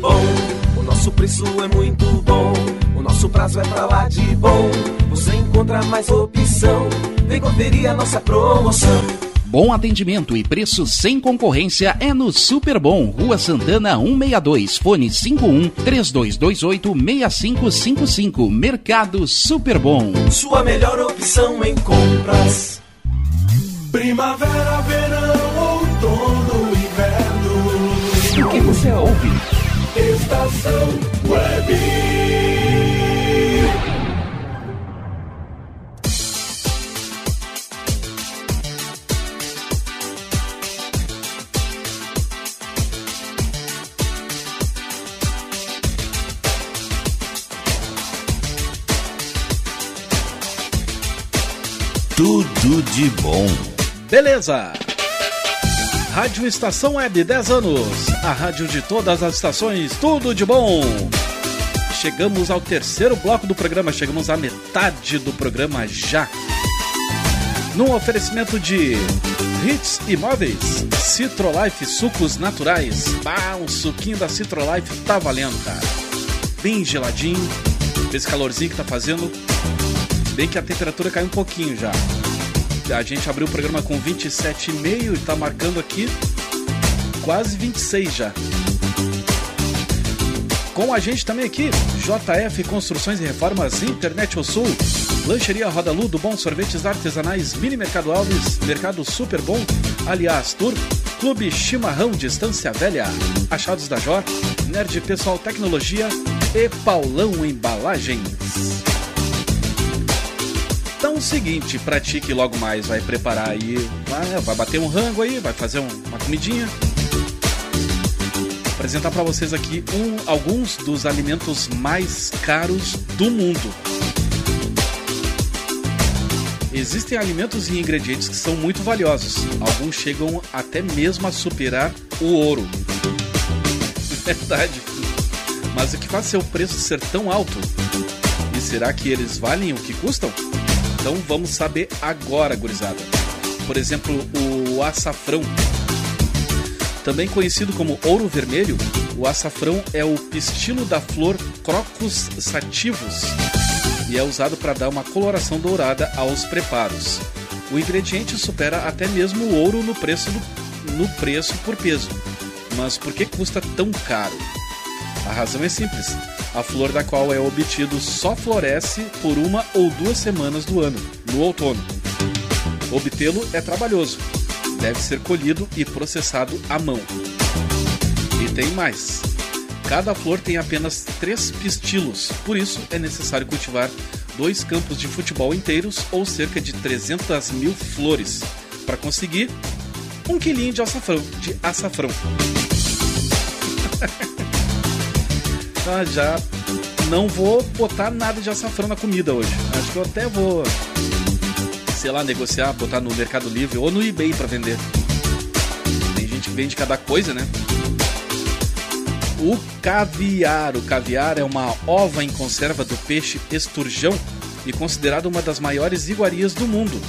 [SPEAKER 12] Bom, o nosso preço é muito bom. O nosso prazo é pra lá de bom. Você encontra mais opção. Vem conferir a nossa promoção.
[SPEAKER 18] Bom atendimento e preço sem concorrência é no Super Bom, Rua Santana 162, fone 51 3228 6555, Mercado Super Bom.
[SPEAKER 12] Sua melhor opção em compras.
[SPEAKER 3] Primavera, verão,
[SPEAKER 18] que você ouve?
[SPEAKER 3] Estação Web.
[SPEAKER 19] Tudo de bom.
[SPEAKER 2] Beleza! Rádio Estação Web, 10 anos. A rádio de todas as estações, tudo de bom. Chegamos ao terceiro bloco do programa, chegamos à metade do programa já. Num oferecimento de Hits Imóveis, Citrolife Sucos Naturais. Ah, um suquinho da Citrolife tá valendo, cara. Bem geladinho, esse calorzinho que tá fazendo. Bem que a temperatura caiu um pouquinho já. A gente abriu o programa com 27,5 e tá marcando aqui quase 26 já. Com a gente também aqui, JF Construções e Reformas, Internet ao Sul, Lancheria Roda Lu, do Bom Sorvetes Artesanais, Mini Mercado Alves, Mercado Super Bom, Aliás Tour, Clube Chimarrão Distância Velha, Achados da Jor, Nerd Pessoal Tecnologia e Paulão Embalagens. Então é o seguinte, pratique logo mais, vai preparar aí, vai, vai bater um rango aí, vai fazer um- uma comidinha. Apresentar para vocês aqui um, alguns dos alimentos mais caros do mundo. Existem alimentos e ingredientes que são muito valiosos. Alguns chegam até mesmo a superar o ouro. Verdade. Mas o que faz seu preço ser tão alto? E será que eles valem o que custam? Então vamos saber agora, gurizada. Por exemplo, o açafrão. Também conhecido como ouro vermelho, o açafrão é o pistilo da flor Crocus sativus e é usado para dar uma coloração dourada aos preparos. O ingrediente supera até mesmo o ouro no preço, do- no preço por peso. Mas por que custa tão caro? A razão é simples. A flor da qual é obtido só floresce por uma ou duas semanas do ano, no outono. Obtê-lo é trabalhoso. Deve ser colhido e processado à mão. E tem mais. Cada flor tem apenas três pistilos, por isso é necessário cultivar dois campos de futebol inteiros ou cerca de 300 mil flores para conseguir um quilinho de açafrão. De açafrão. Ah, já não vou botar nada de açafrão na comida hoje. Acho que eu até vou, sei lá, negociar, botar no Mercado Livre ou no eBay para vender. Tem gente que vende cada coisa, né? O caviar. O caviar é uma ova em conserva do peixe esturjão e considerado uma das maiores iguarias do mundo.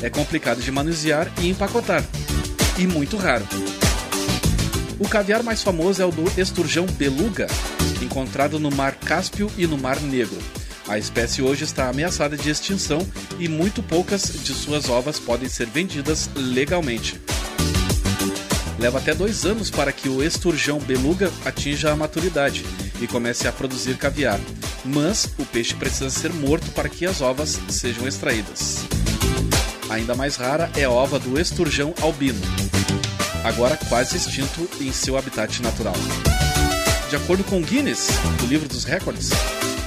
[SPEAKER 2] É complicado de manusear e empacotar. E muito raro. O caviar mais famoso é o do esturjão beluga, encontrado no Mar Cáspio e no Mar Negro. A espécie hoje está ameaçada de extinção e muito poucas de suas ovas podem ser vendidas legalmente. Leva até dois anos para que o esturjão beluga atinja a maturidade e comece a produzir caviar, mas o peixe precisa ser morto para que as ovas sejam extraídas. Ainda mais rara é a ova do esturjão albino, agora quase extinto em seu habitat natural. De acordo com o Guinness, do livro dos recordes,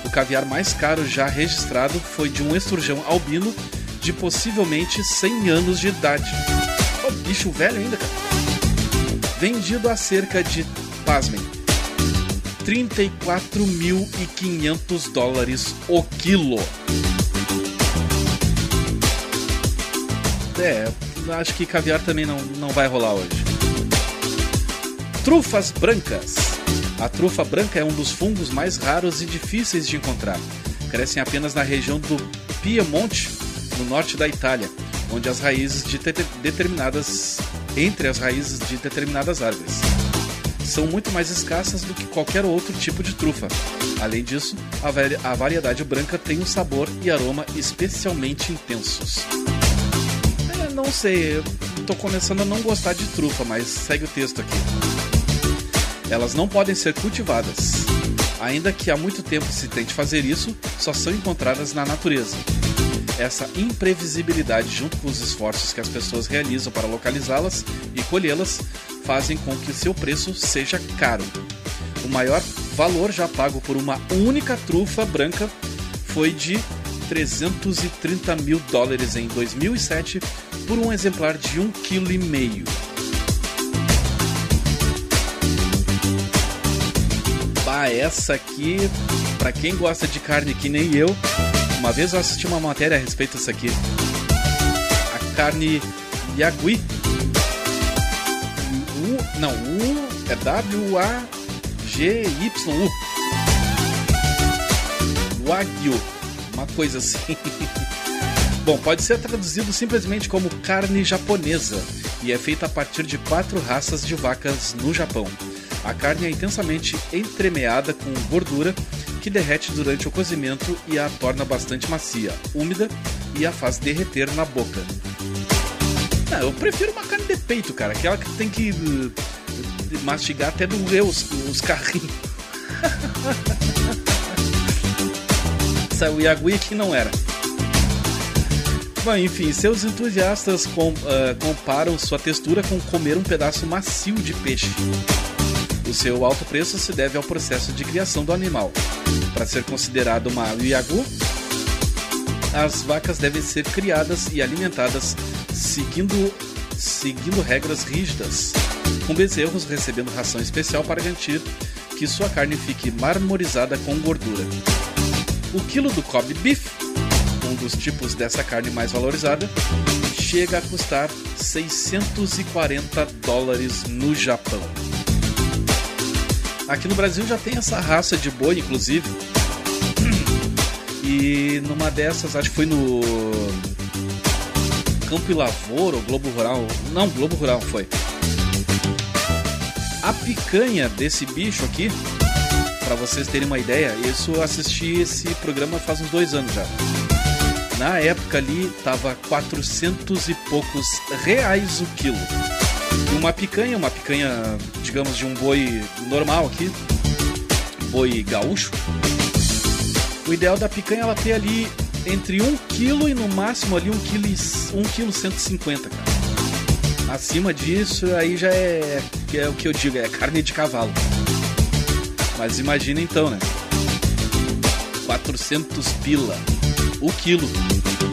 [SPEAKER 2] o caviar mais caro já registrado foi de um esturjão albino de possivelmente 100 anos de idade. Ô, bicho velho ainda, cara. vendido a cerca de, pasmem, 34.500 dólares o quilo. É, acho que caviar também não, não vai rolar hoje. Trufas brancas. A trufa branca é um dos fungos mais raros e difíceis de encontrar. Crescem apenas na região do Piemonte, no norte da Itália, onde as raízes de determinadas entre as raízes de determinadas árvores. São muito mais escassas do que qualquer outro tipo de trufa. Além disso, a, a variedade branca tem um sabor e aroma especialmente intensos. É, não sei, estou começando a não gostar de trufa, mas segue o texto aqui. Elas não podem ser cultivadas. Ainda que há muito tempo se tente fazer isso, só são encontradas na natureza. Essa imprevisibilidade, junto com os esforços que as pessoas realizam para localizá-las e colhê-las, fazem com que seu preço seja caro. O maior valor já pago por uma única trufa branca foi de 330 mil dólares em 2007 por um exemplar de 1,5 kg. Essa aqui, para quem gosta de carne que nem eu, uma vez eu assisti uma matéria a respeito disso aqui. A carne Yagui. U, não, U é W-A-G-Y-U. Wagyu. Uma coisa assim. Bom, pode ser traduzido simplesmente como carne japonesa e é feita a partir de quatro raças de vacas no Japão. A carne é intensamente entremeada com gordura que derrete durante o cozimento e a torna bastante macia, úmida e a faz derreter na boca. Não, eu prefiro uma carne de peito, cara, aquela que tem que uh, mastigar até doer os, os carrinhos. Saiu Yagui que não era. Bom, enfim, seus entusiastas com, uh, comparam sua textura com comer um pedaço macio de peixe. O seu alto preço se deve ao processo de criação do animal. Para ser considerado uma Yagu, as vacas devem ser criadas e alimentadas seguindo, seguindo regras rígidas, com bezerros recebendo ração especial para garantir que sua carne fique marmorizada com gordura. O quilo do Kobe Beef, um dos tipos dessa carne mais valorizada, chega a custar 640 dólares no Japão. Aqui no Brasil já tem essa raça de boi, inclusive. E numa dessas, acho que foi no Campo e Lavoura, ou Globo Rural. Não, Globo Rural foi. A picanha desse bicho aqui, para vocês terem uma ideia, isso eu assisti esse programa faz uns dois anos já. Na época ali tava 400 e poucos reais o quilo. Uma picanha, uma picanha, digamos, de um boi normal aqui, boi gaúcho. O ideal da picanha é ela ter ali entre 1 kg e no máximo ali 1 kg, 1 kg 150, cara. Acima disso aí já é, é o que eu digo, é carne de cavalo. Mas imagina então, né? 400 pila o quilo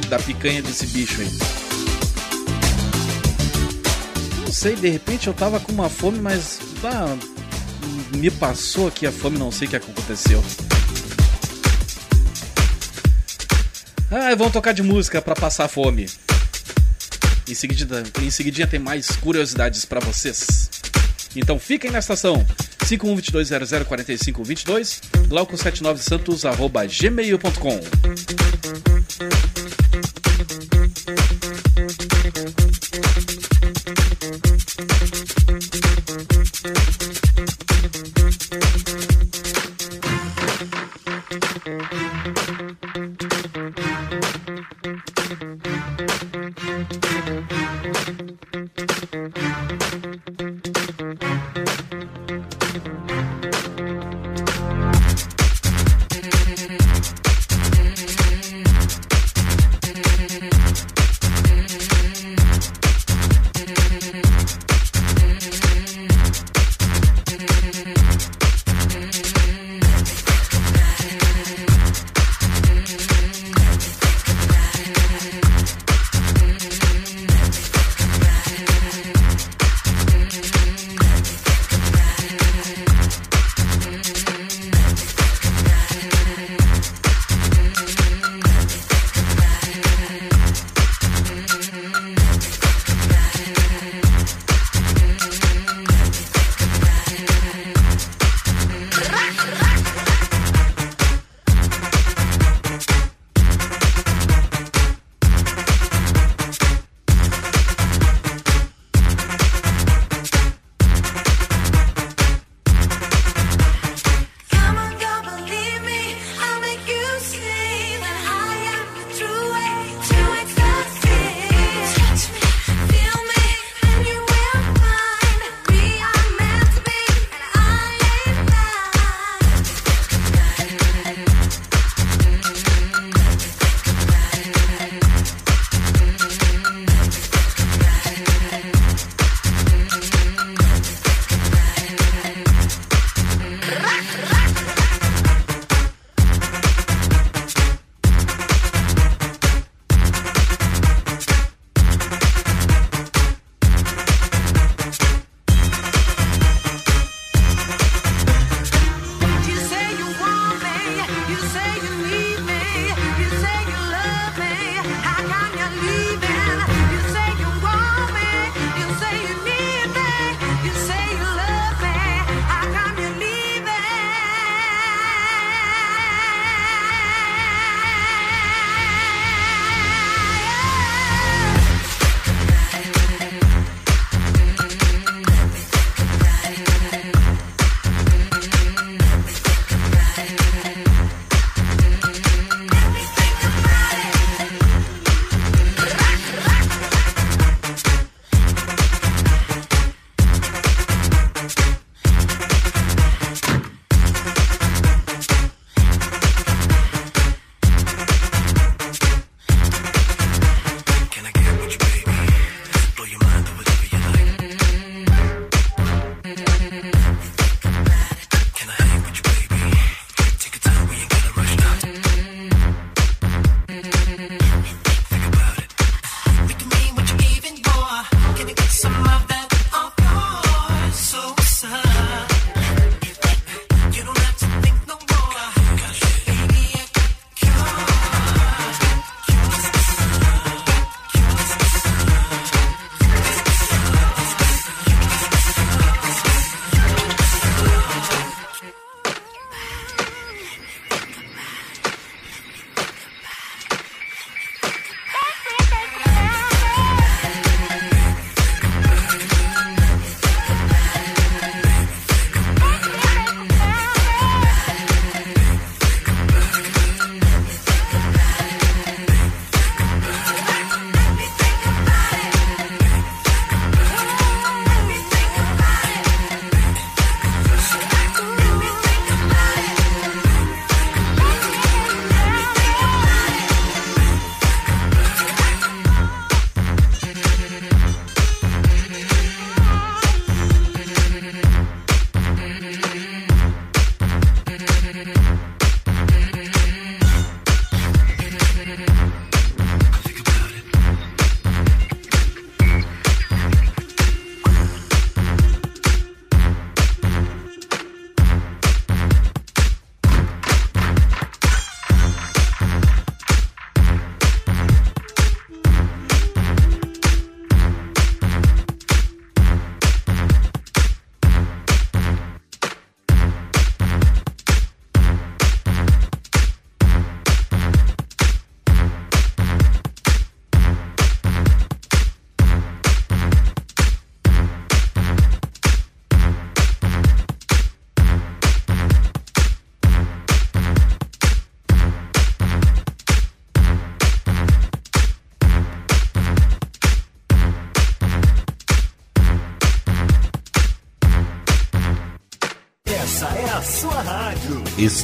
[SPEAKER 2] da picanha desse bicho aí sei, de repente eu tava com uma fome, mas ah, me passou aqui a fome, não sei o que aconteceu. Ah, vamos tocar de música para passar fome. Em seguida, em seguidinha tem mais curiosidades para vocês. Então fiquem na estação 5122004522, glauco79santos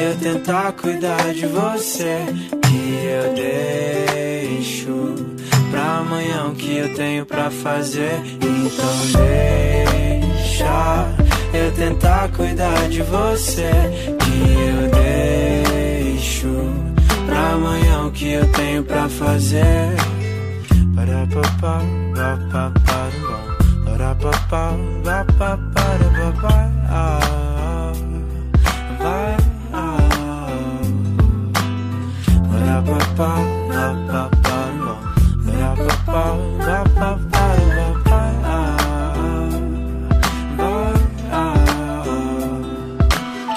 [SPEAKER 23] eu tentar cuidar de você. Que eu deixo pra amanhã o que eu tenho pra fazer. Então, deixa eu tentar cuidar de você. Que eu deixo pra amanhã o que eu tenho pra fazer. Para papá, papá, para para papá, papá, para papá. Ah,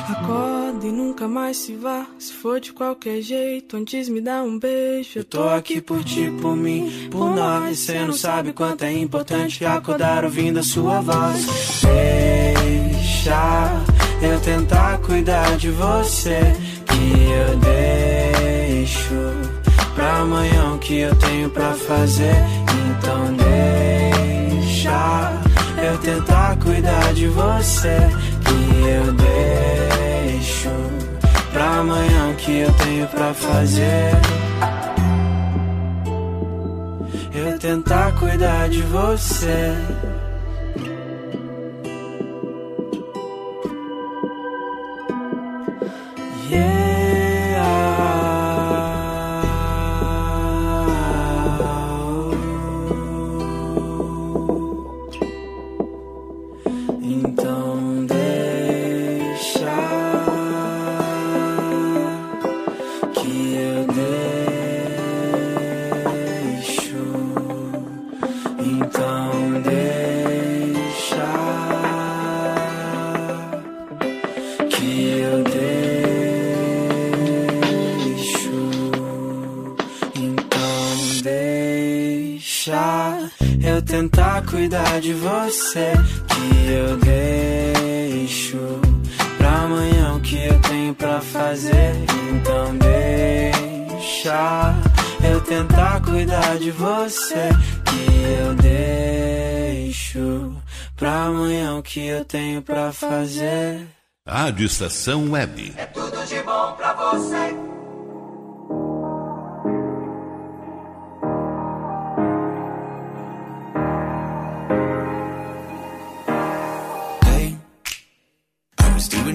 [SPEAKER 23] Acorda e nunca mais se vá. Se for de qualquer jeito, antes me dá um beijo. Eu tô aqui por ti, por mim, por nós. Cê não sabe quanto é importante acordar ouvindo a sua voz. Deixa eu tentar cuidar de você. Que eu deixo pra amanhã o que eu tenho pra fazer. Então deixa eu tentar cuidar de você. Que eu deixo pra amanhã o que eu tenho pra fazer. Eu tentar cuidar de você. Você. Que eu deixo pra amanhã o que eu tenho pra fazer. Então deixa eu tentar cuidar de você. Que eu deixo pra amanhã o que eu tenho pra fazer.
[SPEAKER 19] Rádio Estação Web.
[SPEAKER 20] Tudo de bom pra você.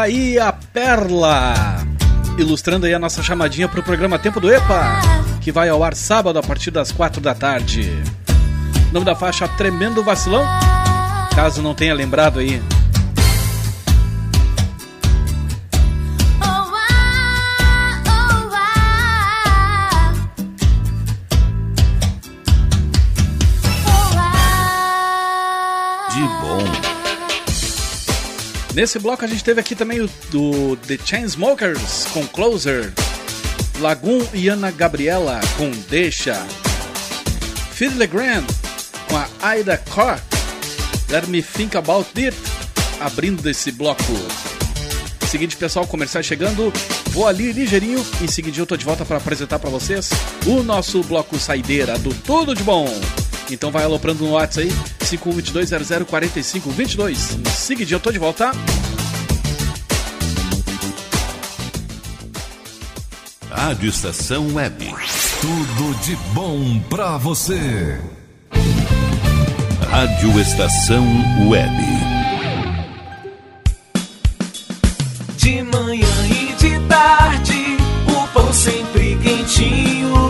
[SPEAKER 2] Aí a Perla, ilustrando aí a nossa chamadinha pro programa Tempo do EPA, que vai ao ar sábado a partir das quatro da tarde. Nome da faixa Tremendo Vacilão, caso não tenha lembrado aí. Nesse bloco a gente teve aqui também o do The Chainsmokers com Closer, Lagoon e Ana Gabriela com Deixa, Phil Legrand com a Aida Car, Let Me Think About It, abrindo esse bloco. Seguinte, pessoal, comercial chegando. Vou ali ligeirinho. Em seguida, eu tô de volta para apresentar para vocês o nosso bloco saideira do Tudo de Bom. Então vai aloprando no WhatsApp aí, 5122004522. Em seguida, eu tô de volta.
[SPEAKER 19] Rádio Estação Web.
[SPEAKER 1] Tudo de bom pra você.
[SPEAKER 19] Rádio Estação Web.
[SPEAKER 12] De manhã e de tarde, o pão sempre quentinho.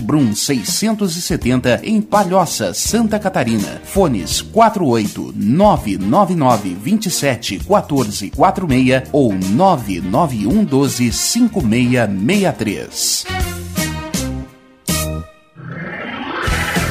[SPEAKER 18] Brum 670 em Palhoça, Santa Catarina. Fones 48 999 27 14 46 ou 991 12 5663.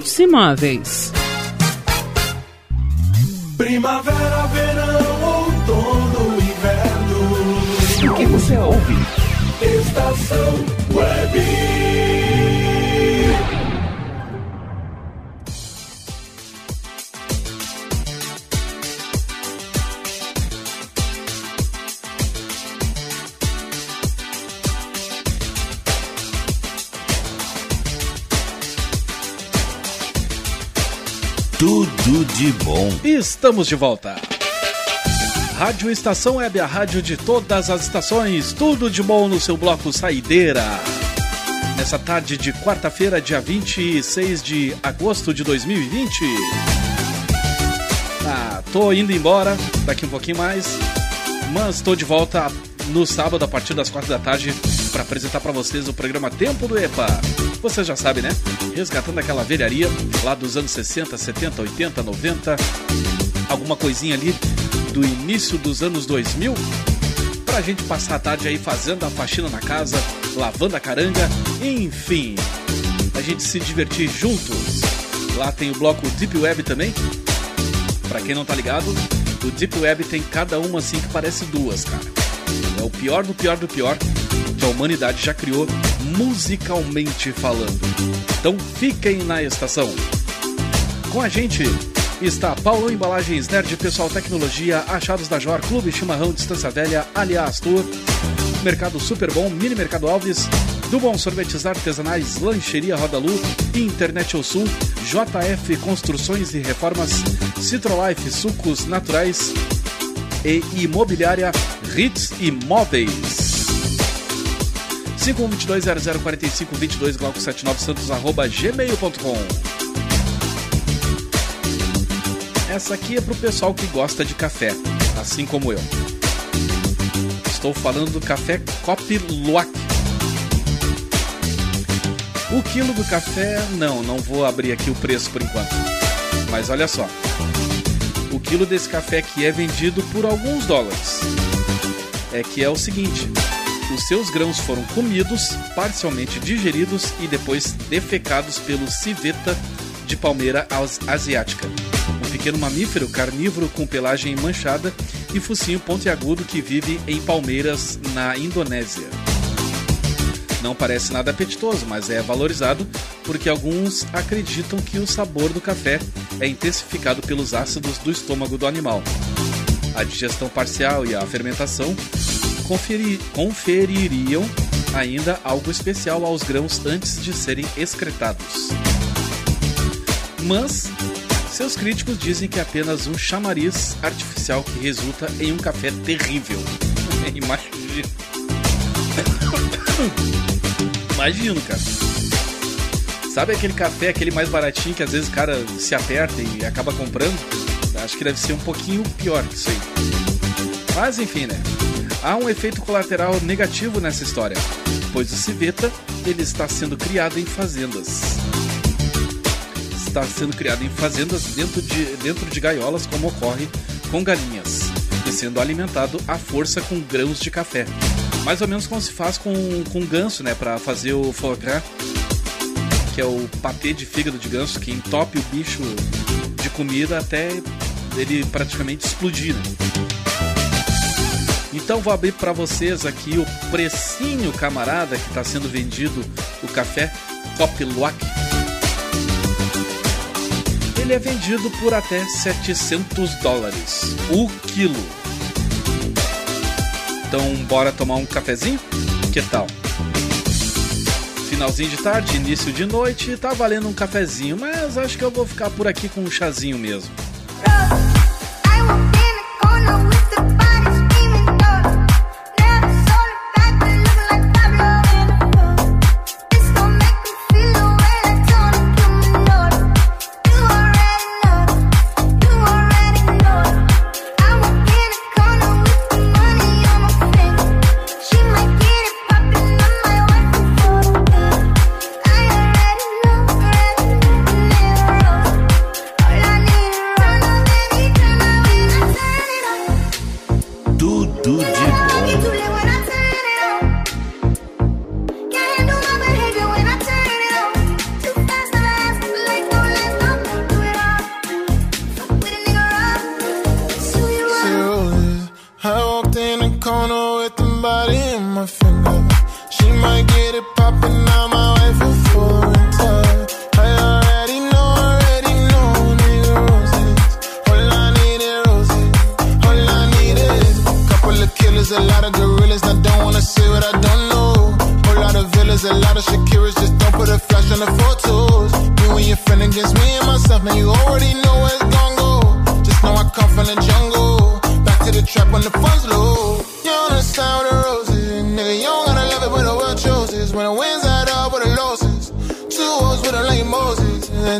[SPEAKER 17] Hits Imóveis.
[SPEAKER 3] Primavera, verão, outono, inverno.
[SPEAKER 24] O que você ouve?
[SPEAKER 3] Estação Web.
[SPEAKER 19] Tudo de bom.
[SPEAKER 2] Estamos de volta. Rádio Estação Web, a rádio de todas as estações, tudo de bom no seu bloco Saideira. Nessa tarde de quarta-feira, dia 26 de agosto de 2020. Ah, tô indo embora daqui um pouquinho mais, mas tô de volta no sábado a partir das quatro da tarde para apresentar para vocês o programa Tempo do EPA. Você já sabe, né? Resgatando aquela velharia lá dos anos 60, 70, 80, 90, alguma coisinha ali do início dos anos 2000, pra gente passar a tarde aí fazendo a faxina na casa, lavando a caranga, enfim, a gente se divertir juntos. Lá tem o bloco Deep Web também. Pra quem não tá ligado, o Deep Web tem cada uma assim que parece duas, cara. É o pior do pior do pior a humanidade já criou musicalmente falando. Então fiquem na estação. Com a gente está Paulo Embalagens Nerd Pessoal Tecnologia, Achados da Jor, Clube Chimarrão Distância Velha, Aliás Tour, Mercado Super Bom, Mini Mercado Alves, do Bom Sorvetes Artesanais, Lancheria Roda Lu, Internet ao Sul, JF Construções e Reformas, Citrolife Sucos Naturais e Imobiliária Ritz Imóveis. 5122-0045-22 Glauco 79 Santos arroba gmail.com Essa aqui é pro pessoal que gosta de café, assim como eu. Estou falando do café Cop Luwak. O quilo do café, não, não vou abrir aqui o preço por enquanto. Mas olha só. O quilo desse café aqui é vendido por alguns dólares. É que é o seguinte: os seus grãos foram comidos, parcialmente digeridos e depois defecados pelo civeta de palmeira asiática. Um pequeno mamífero carnívoro com pelagem manchada e focinho pontiagudo que vive em palmeiras na Indonésia. Não parece nada apetitoso, mas é valorizado porque alguns acreditam que o sabor do café é intensificado pelos ácidos do estômago do animal. A digestão parcial e a fermentação conferi confeririam ainda algo especial aos grãos antes de serem excretados. Mas seus críticos dizem que é apenas um chamariz artificial que resulta em um café terrível. Imagino. Imagino, cara. Sabe aquele café, aquele mais baratinho que às vezes o cara se aperta e acaba comprando? Acho que deve ser um pouquinho pior que isso aí. Mas enfim, né? Há um efeito colateral negativo nessa história, pois o civeta ele está sendo criado em fazendas. Está sendo criado em fazendas dentro de, dentro de gaiolas, como ocorre com galinhas, e sendo alimentado à força com grãos de café. Mais ou menos como se faz com, com ganso, né? Para fazer o foie gras, que é o patê de fígado de ganso, que entope o bicho de comida até ele praticamente explodir, né? Então vou abrir para vocês aqui o precinho camarada que está sendo vendido o café Copiluac. Ele é vendido por até 700 dólares o quilo. Então bora tomar um cafezinho? Que tal? Finalzinho de tarde, início de noite, tá valendo um cafezinho, mas acho que eu vou ficar por aqui com um chazinho mesmo.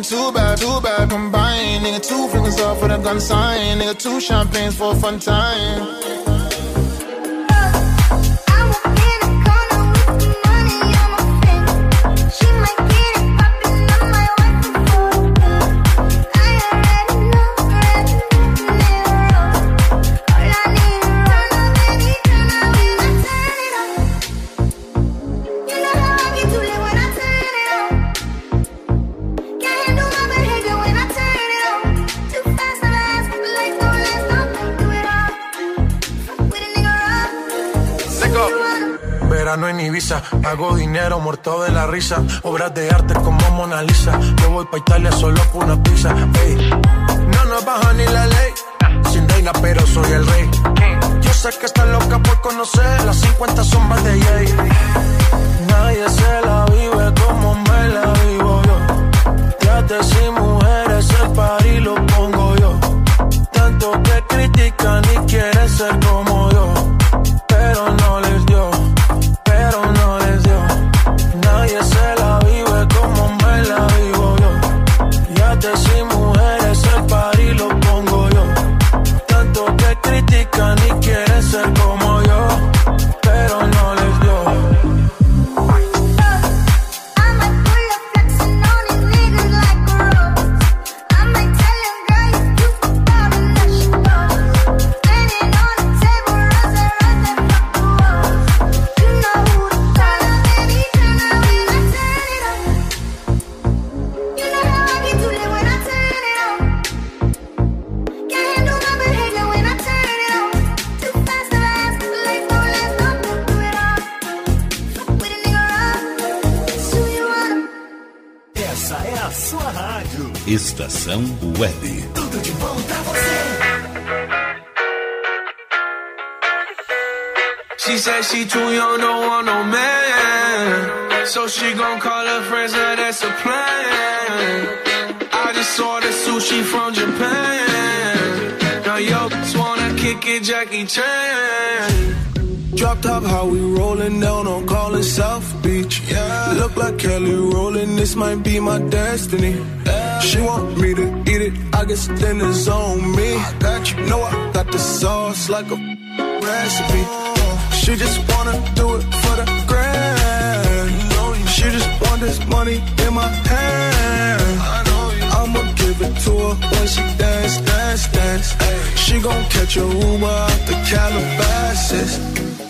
[SPEAKER 25] Ain't too bad, too bad combined. Nigga, two fingers off with a gun sign. Nigga, two champagnes for a fun time.
[SPEAKER 26] En Ibiza, hago dinero muerto de la risa. Obras de arte como Mona Lisa. Yo voy pa' Italia solo por una pizza. Ey. No nos baja ni la ley. Sin reina, pero soy el rey. Yo sé que está loca por conocer las 50 sombras de Jay. Nadie se la vive como me la vivo yo. Trate sin mujeres, el par lo pongo yo. Tanto que critican y quieren ser como
[SPEAKER 27] that's a plan. I just saw the sushi from Japan. Now yo, just wanna kick it, Jackie Chan.
[SPEAKER 26] Drop top, how we rollin' down on callin' South Beach. Yeah. Look like Kelly rollin', this might be my destiny. She want me to eat it, I guess then it's on me. I got you, know I got the sauce like a recipe. She just wanna do it this money in my hand. I'ma give it to her when she dance, dance, dance. She gon' catch a Uber out the Calabasas.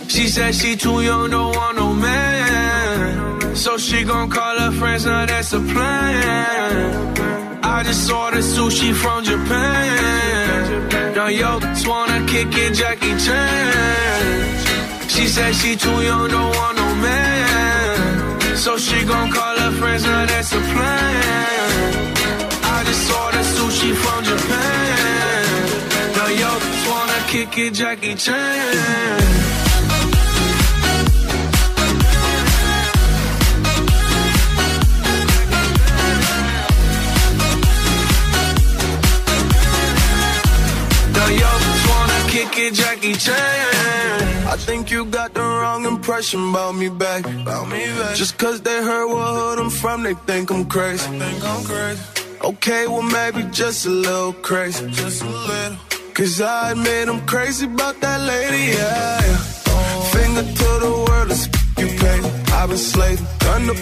[SPEAKER 27] She said she too young, don't want no man. So she gon' call her friends, now that's a plan. I just saw the sushi from Japan. Now yo, just wanna kick it, Jackie Chan. She said she too young, don't want no man. So she gon' call her friends, now that's a plan. I just saw the sushi from Japan. Now yo, wanna kick it, Jackie Chan. Now yo, wanna kick it, Jackie Chan.
[SPEAKER 26] I think you got the wrong impression about me back. About me back. Just cause they heard what hood I'm from, they think I'm crazy. think I'm crazy. Okay, well maybe just a little crazy. Just a little. Cause I admit I'm crazy about that lady, yeah. yeah. Finger to the world, it's you pay. I've been slaving, done the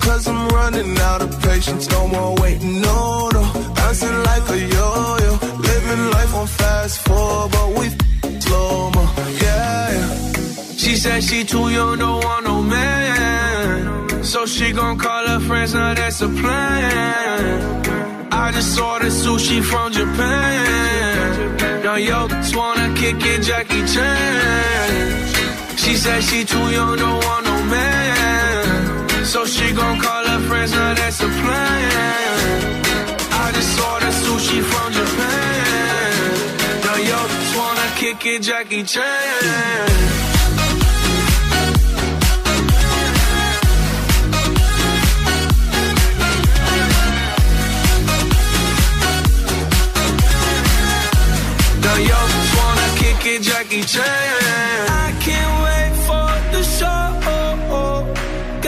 [SPEAKER 26] cause I'm running out of patience. No more waiting, no, no. Bouncing like a yo-yo. Living life on fast forward, but we
[SPEAKER 27] She said she too young, don't want no man. So she gon' call her friends, now that's a plan. I just saw the sushi from Japan. Now yo, just wanna kick it, Jackie Chan. She said she too young, don't want no man. So she gon' call her friends, now that's a plan. I just saw the sushi from Japan. Now yo, just wanna kick it, Jackie Chan. change. I can't wait for the show.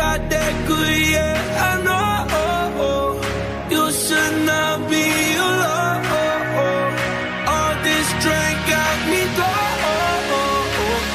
[SPEAKER 27] Got that good, yeah, I know. You should not be alone. All this drink got me gone.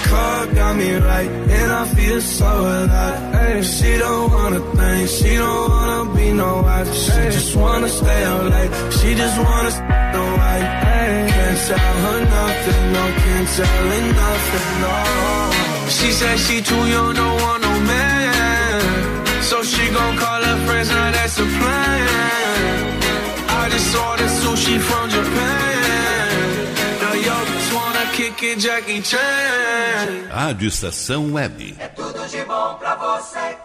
[SPEAKER 27] Car got me right, and I feel so alive. Hey. She don't wanna think, she don't wanna be no wife. She hey. just wanna stay up late, she just wanna stay the white. Hey. Can't tell her nothing, no, can't tell her nothing, no. She said she too young, don't want no man. So she gon' call her friends, now that's a plan. I just ordered sushi from Japan. The yokes wanna kick it, Jackie Chan.
[SPEAKER 28] Rádio Estação Web.
[SPEAKER 29] Tudo de bom pra você.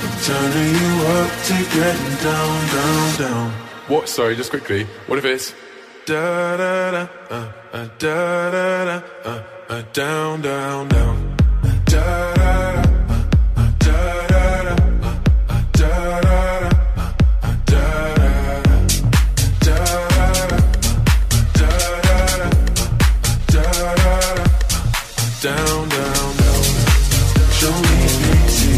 [SPEAKER 25] I'm turning you up to getting down, down, down.
[SPEAKER 30] What? Sorry, just quickly. What if it's
[SPEAKER 25] Da da da, uh, uh, da da da, uh, uh, down, down, down. Uh, Da da da, uh, uh, da da da, uh, uh, da da da, uh, uh, da da da. Da da da, uh, da da da, uh, da da da, uh, down, down, down. Show me easy, show me party. I'll be what you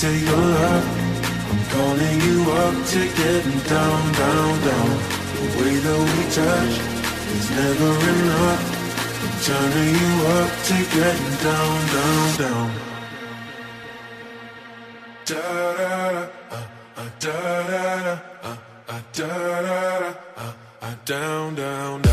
[SPEAKER 25] Show me easy, show me party. I'll be what you want, and it's physical. Keep it spinning. Show me what you want. Show me a piece of your heart, a piece of your love. I'm calling you up to getting down, down, down. The way that we touch is never enough. I'm turning you up to getting down, down, down. Da da da, uh, uh, da da da, uh, uh, da da da, uh, uh, down, down, down, down,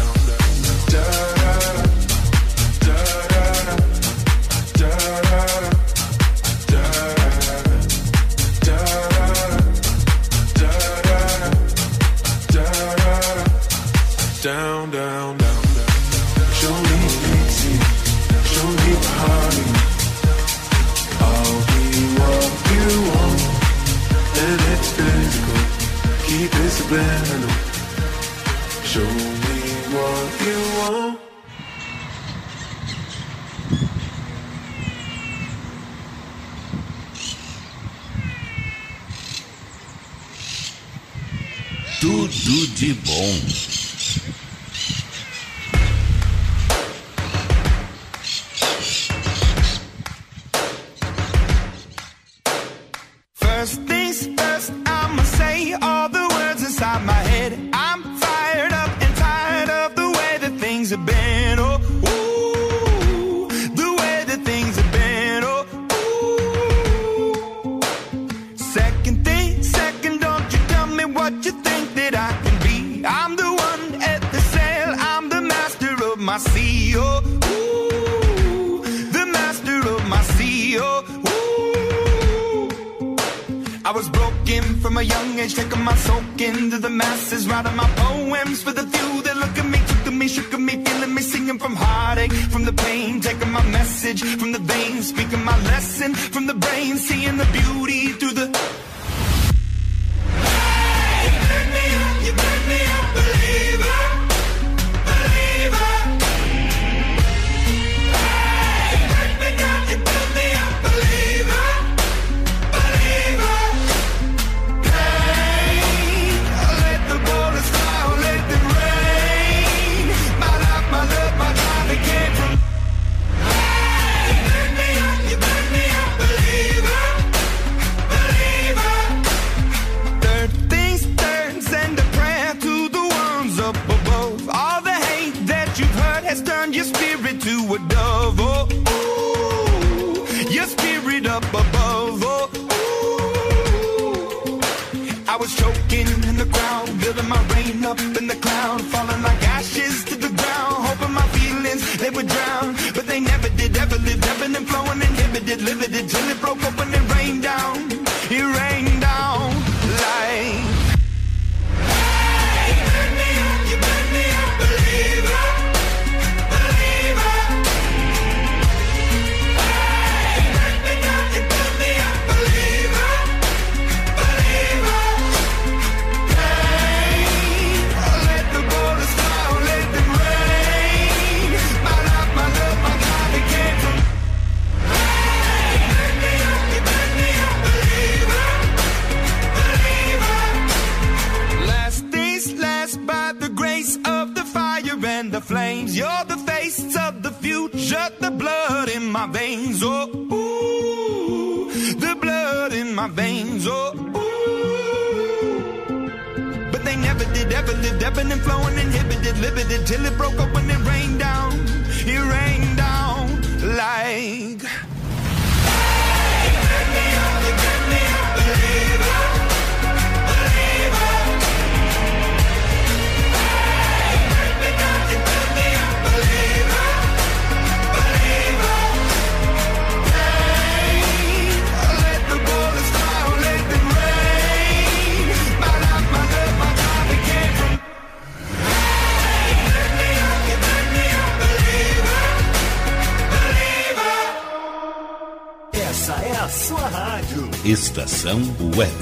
[SPEAKER 28] Tudo
[SPEAKER 19] Não Web.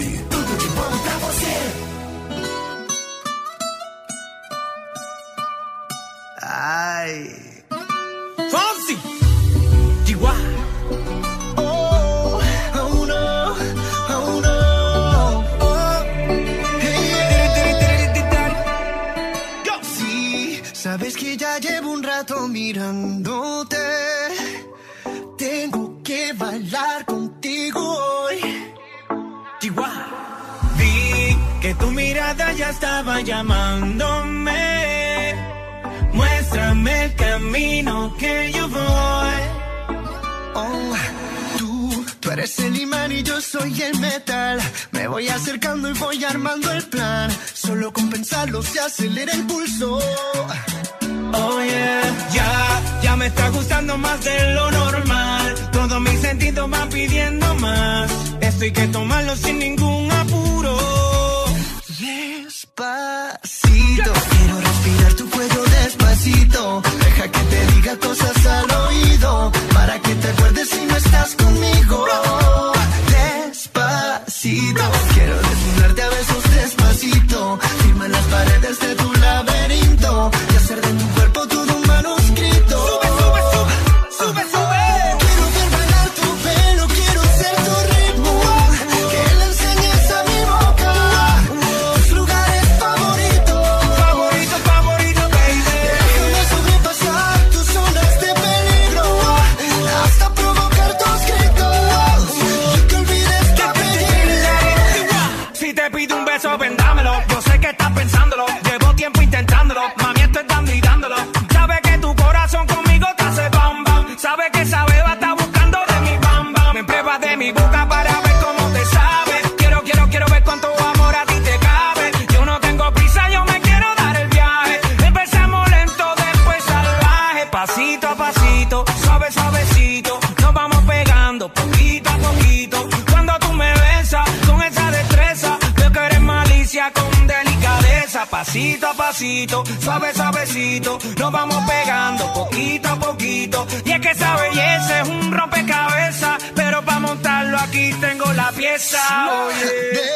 [SPEAKER 3] Pasito a pasito, suave, suavecito, nos vamos pegando poquito a poquito. Cuando tú me besas con esa destreza, veo que eres malicia con delicadeza. Pasito a pasito, suave, suavecito, nos vamos pegando poquito a poquito. Y es que esa belleza es un rompecabezas, pero para montarlo aquí tengo la pieza. Oye,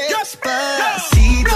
[SPEAKER 21] despacito,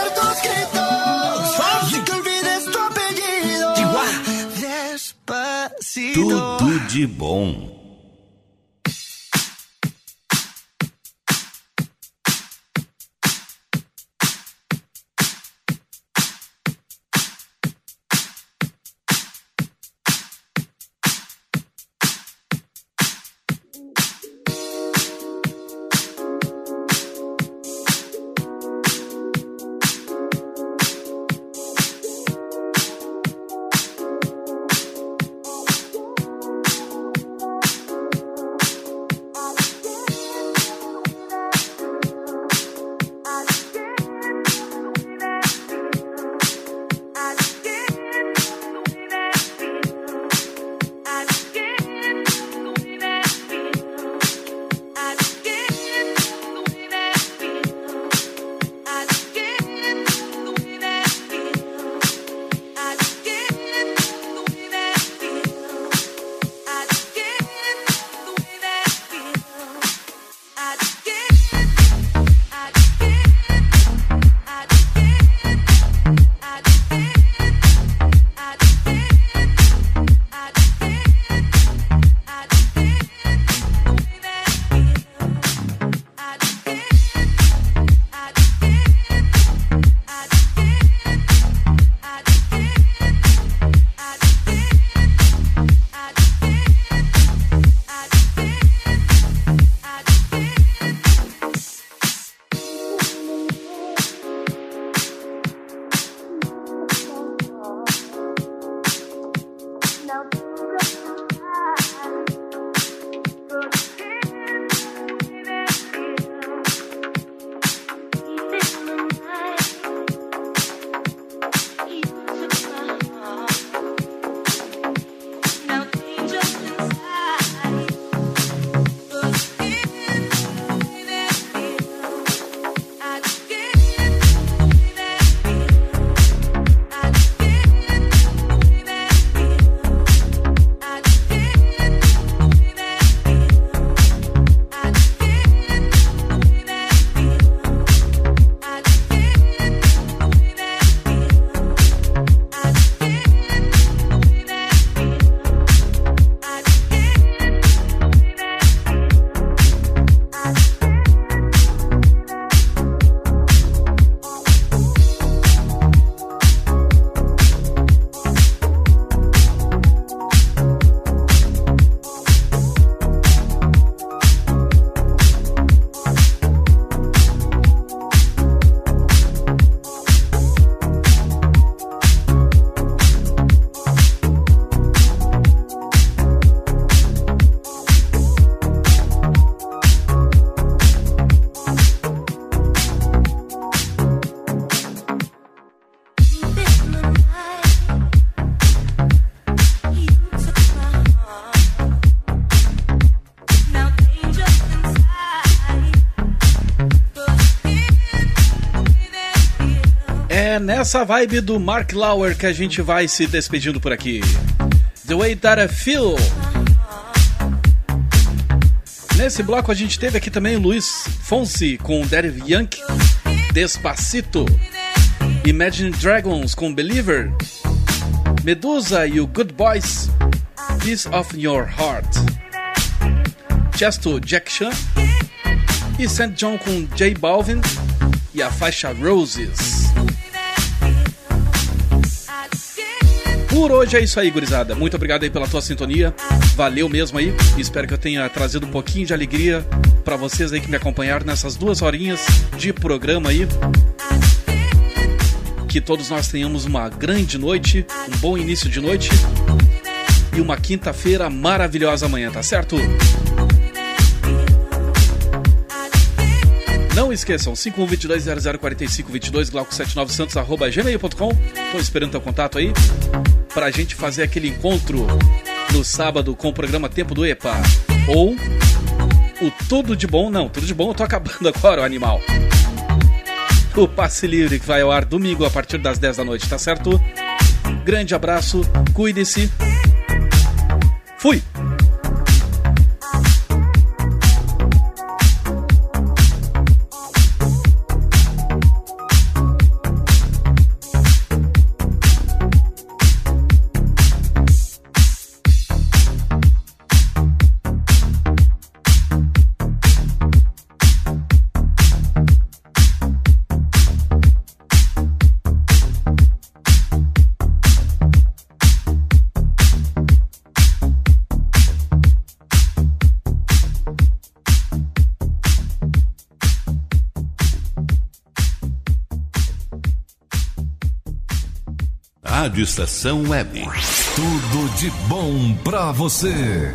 [SPEAKER 19] Tudo de bom.
[SPEAKER 2] Nessa vibe do Mark Lauer que a gente vai se despedindo por aqui. The Way That I Feel. Nesse bloco a gente teve aqui também Luiz Fonsi com Daddy Yankee, Despacito. Imagine Dragons com Believer. Medusa e o Good Boys, Piece of Your Heart. Chesto Jack Chan e St. John com J Balvin e a faixa Roses. Por hoje é isso aí, gurizada. Muito obrigado aí pela tua sintonia. Valeu mesmo aí. Espero que eu tenha trazido um pouquinho de alegria para vocês aí que me acompanharam nessas duas horinhas de programa aí. Que todos nós tenhamos uma grande noite, um bom início de noite e uma quinta-feira maravilhosa amanhã, tá certo? Não esqueçam, 5122-004522, glauco79santos, arroba gmail.com. Tô esperando teu contato aí pra gente fazer aquele encontro no sábado com o programa Tempo do EPA. Ou o Tudo de Bom, não, Tudo de Bom eu tô acabando agora, o animal. O Passe Livre que vai ao ar domingo a partir das 10 da noite, tá certo? Grande abraço, cuide-se.
[SPEAKER 1] Rádio Estação Web. Tudo de bom pra você.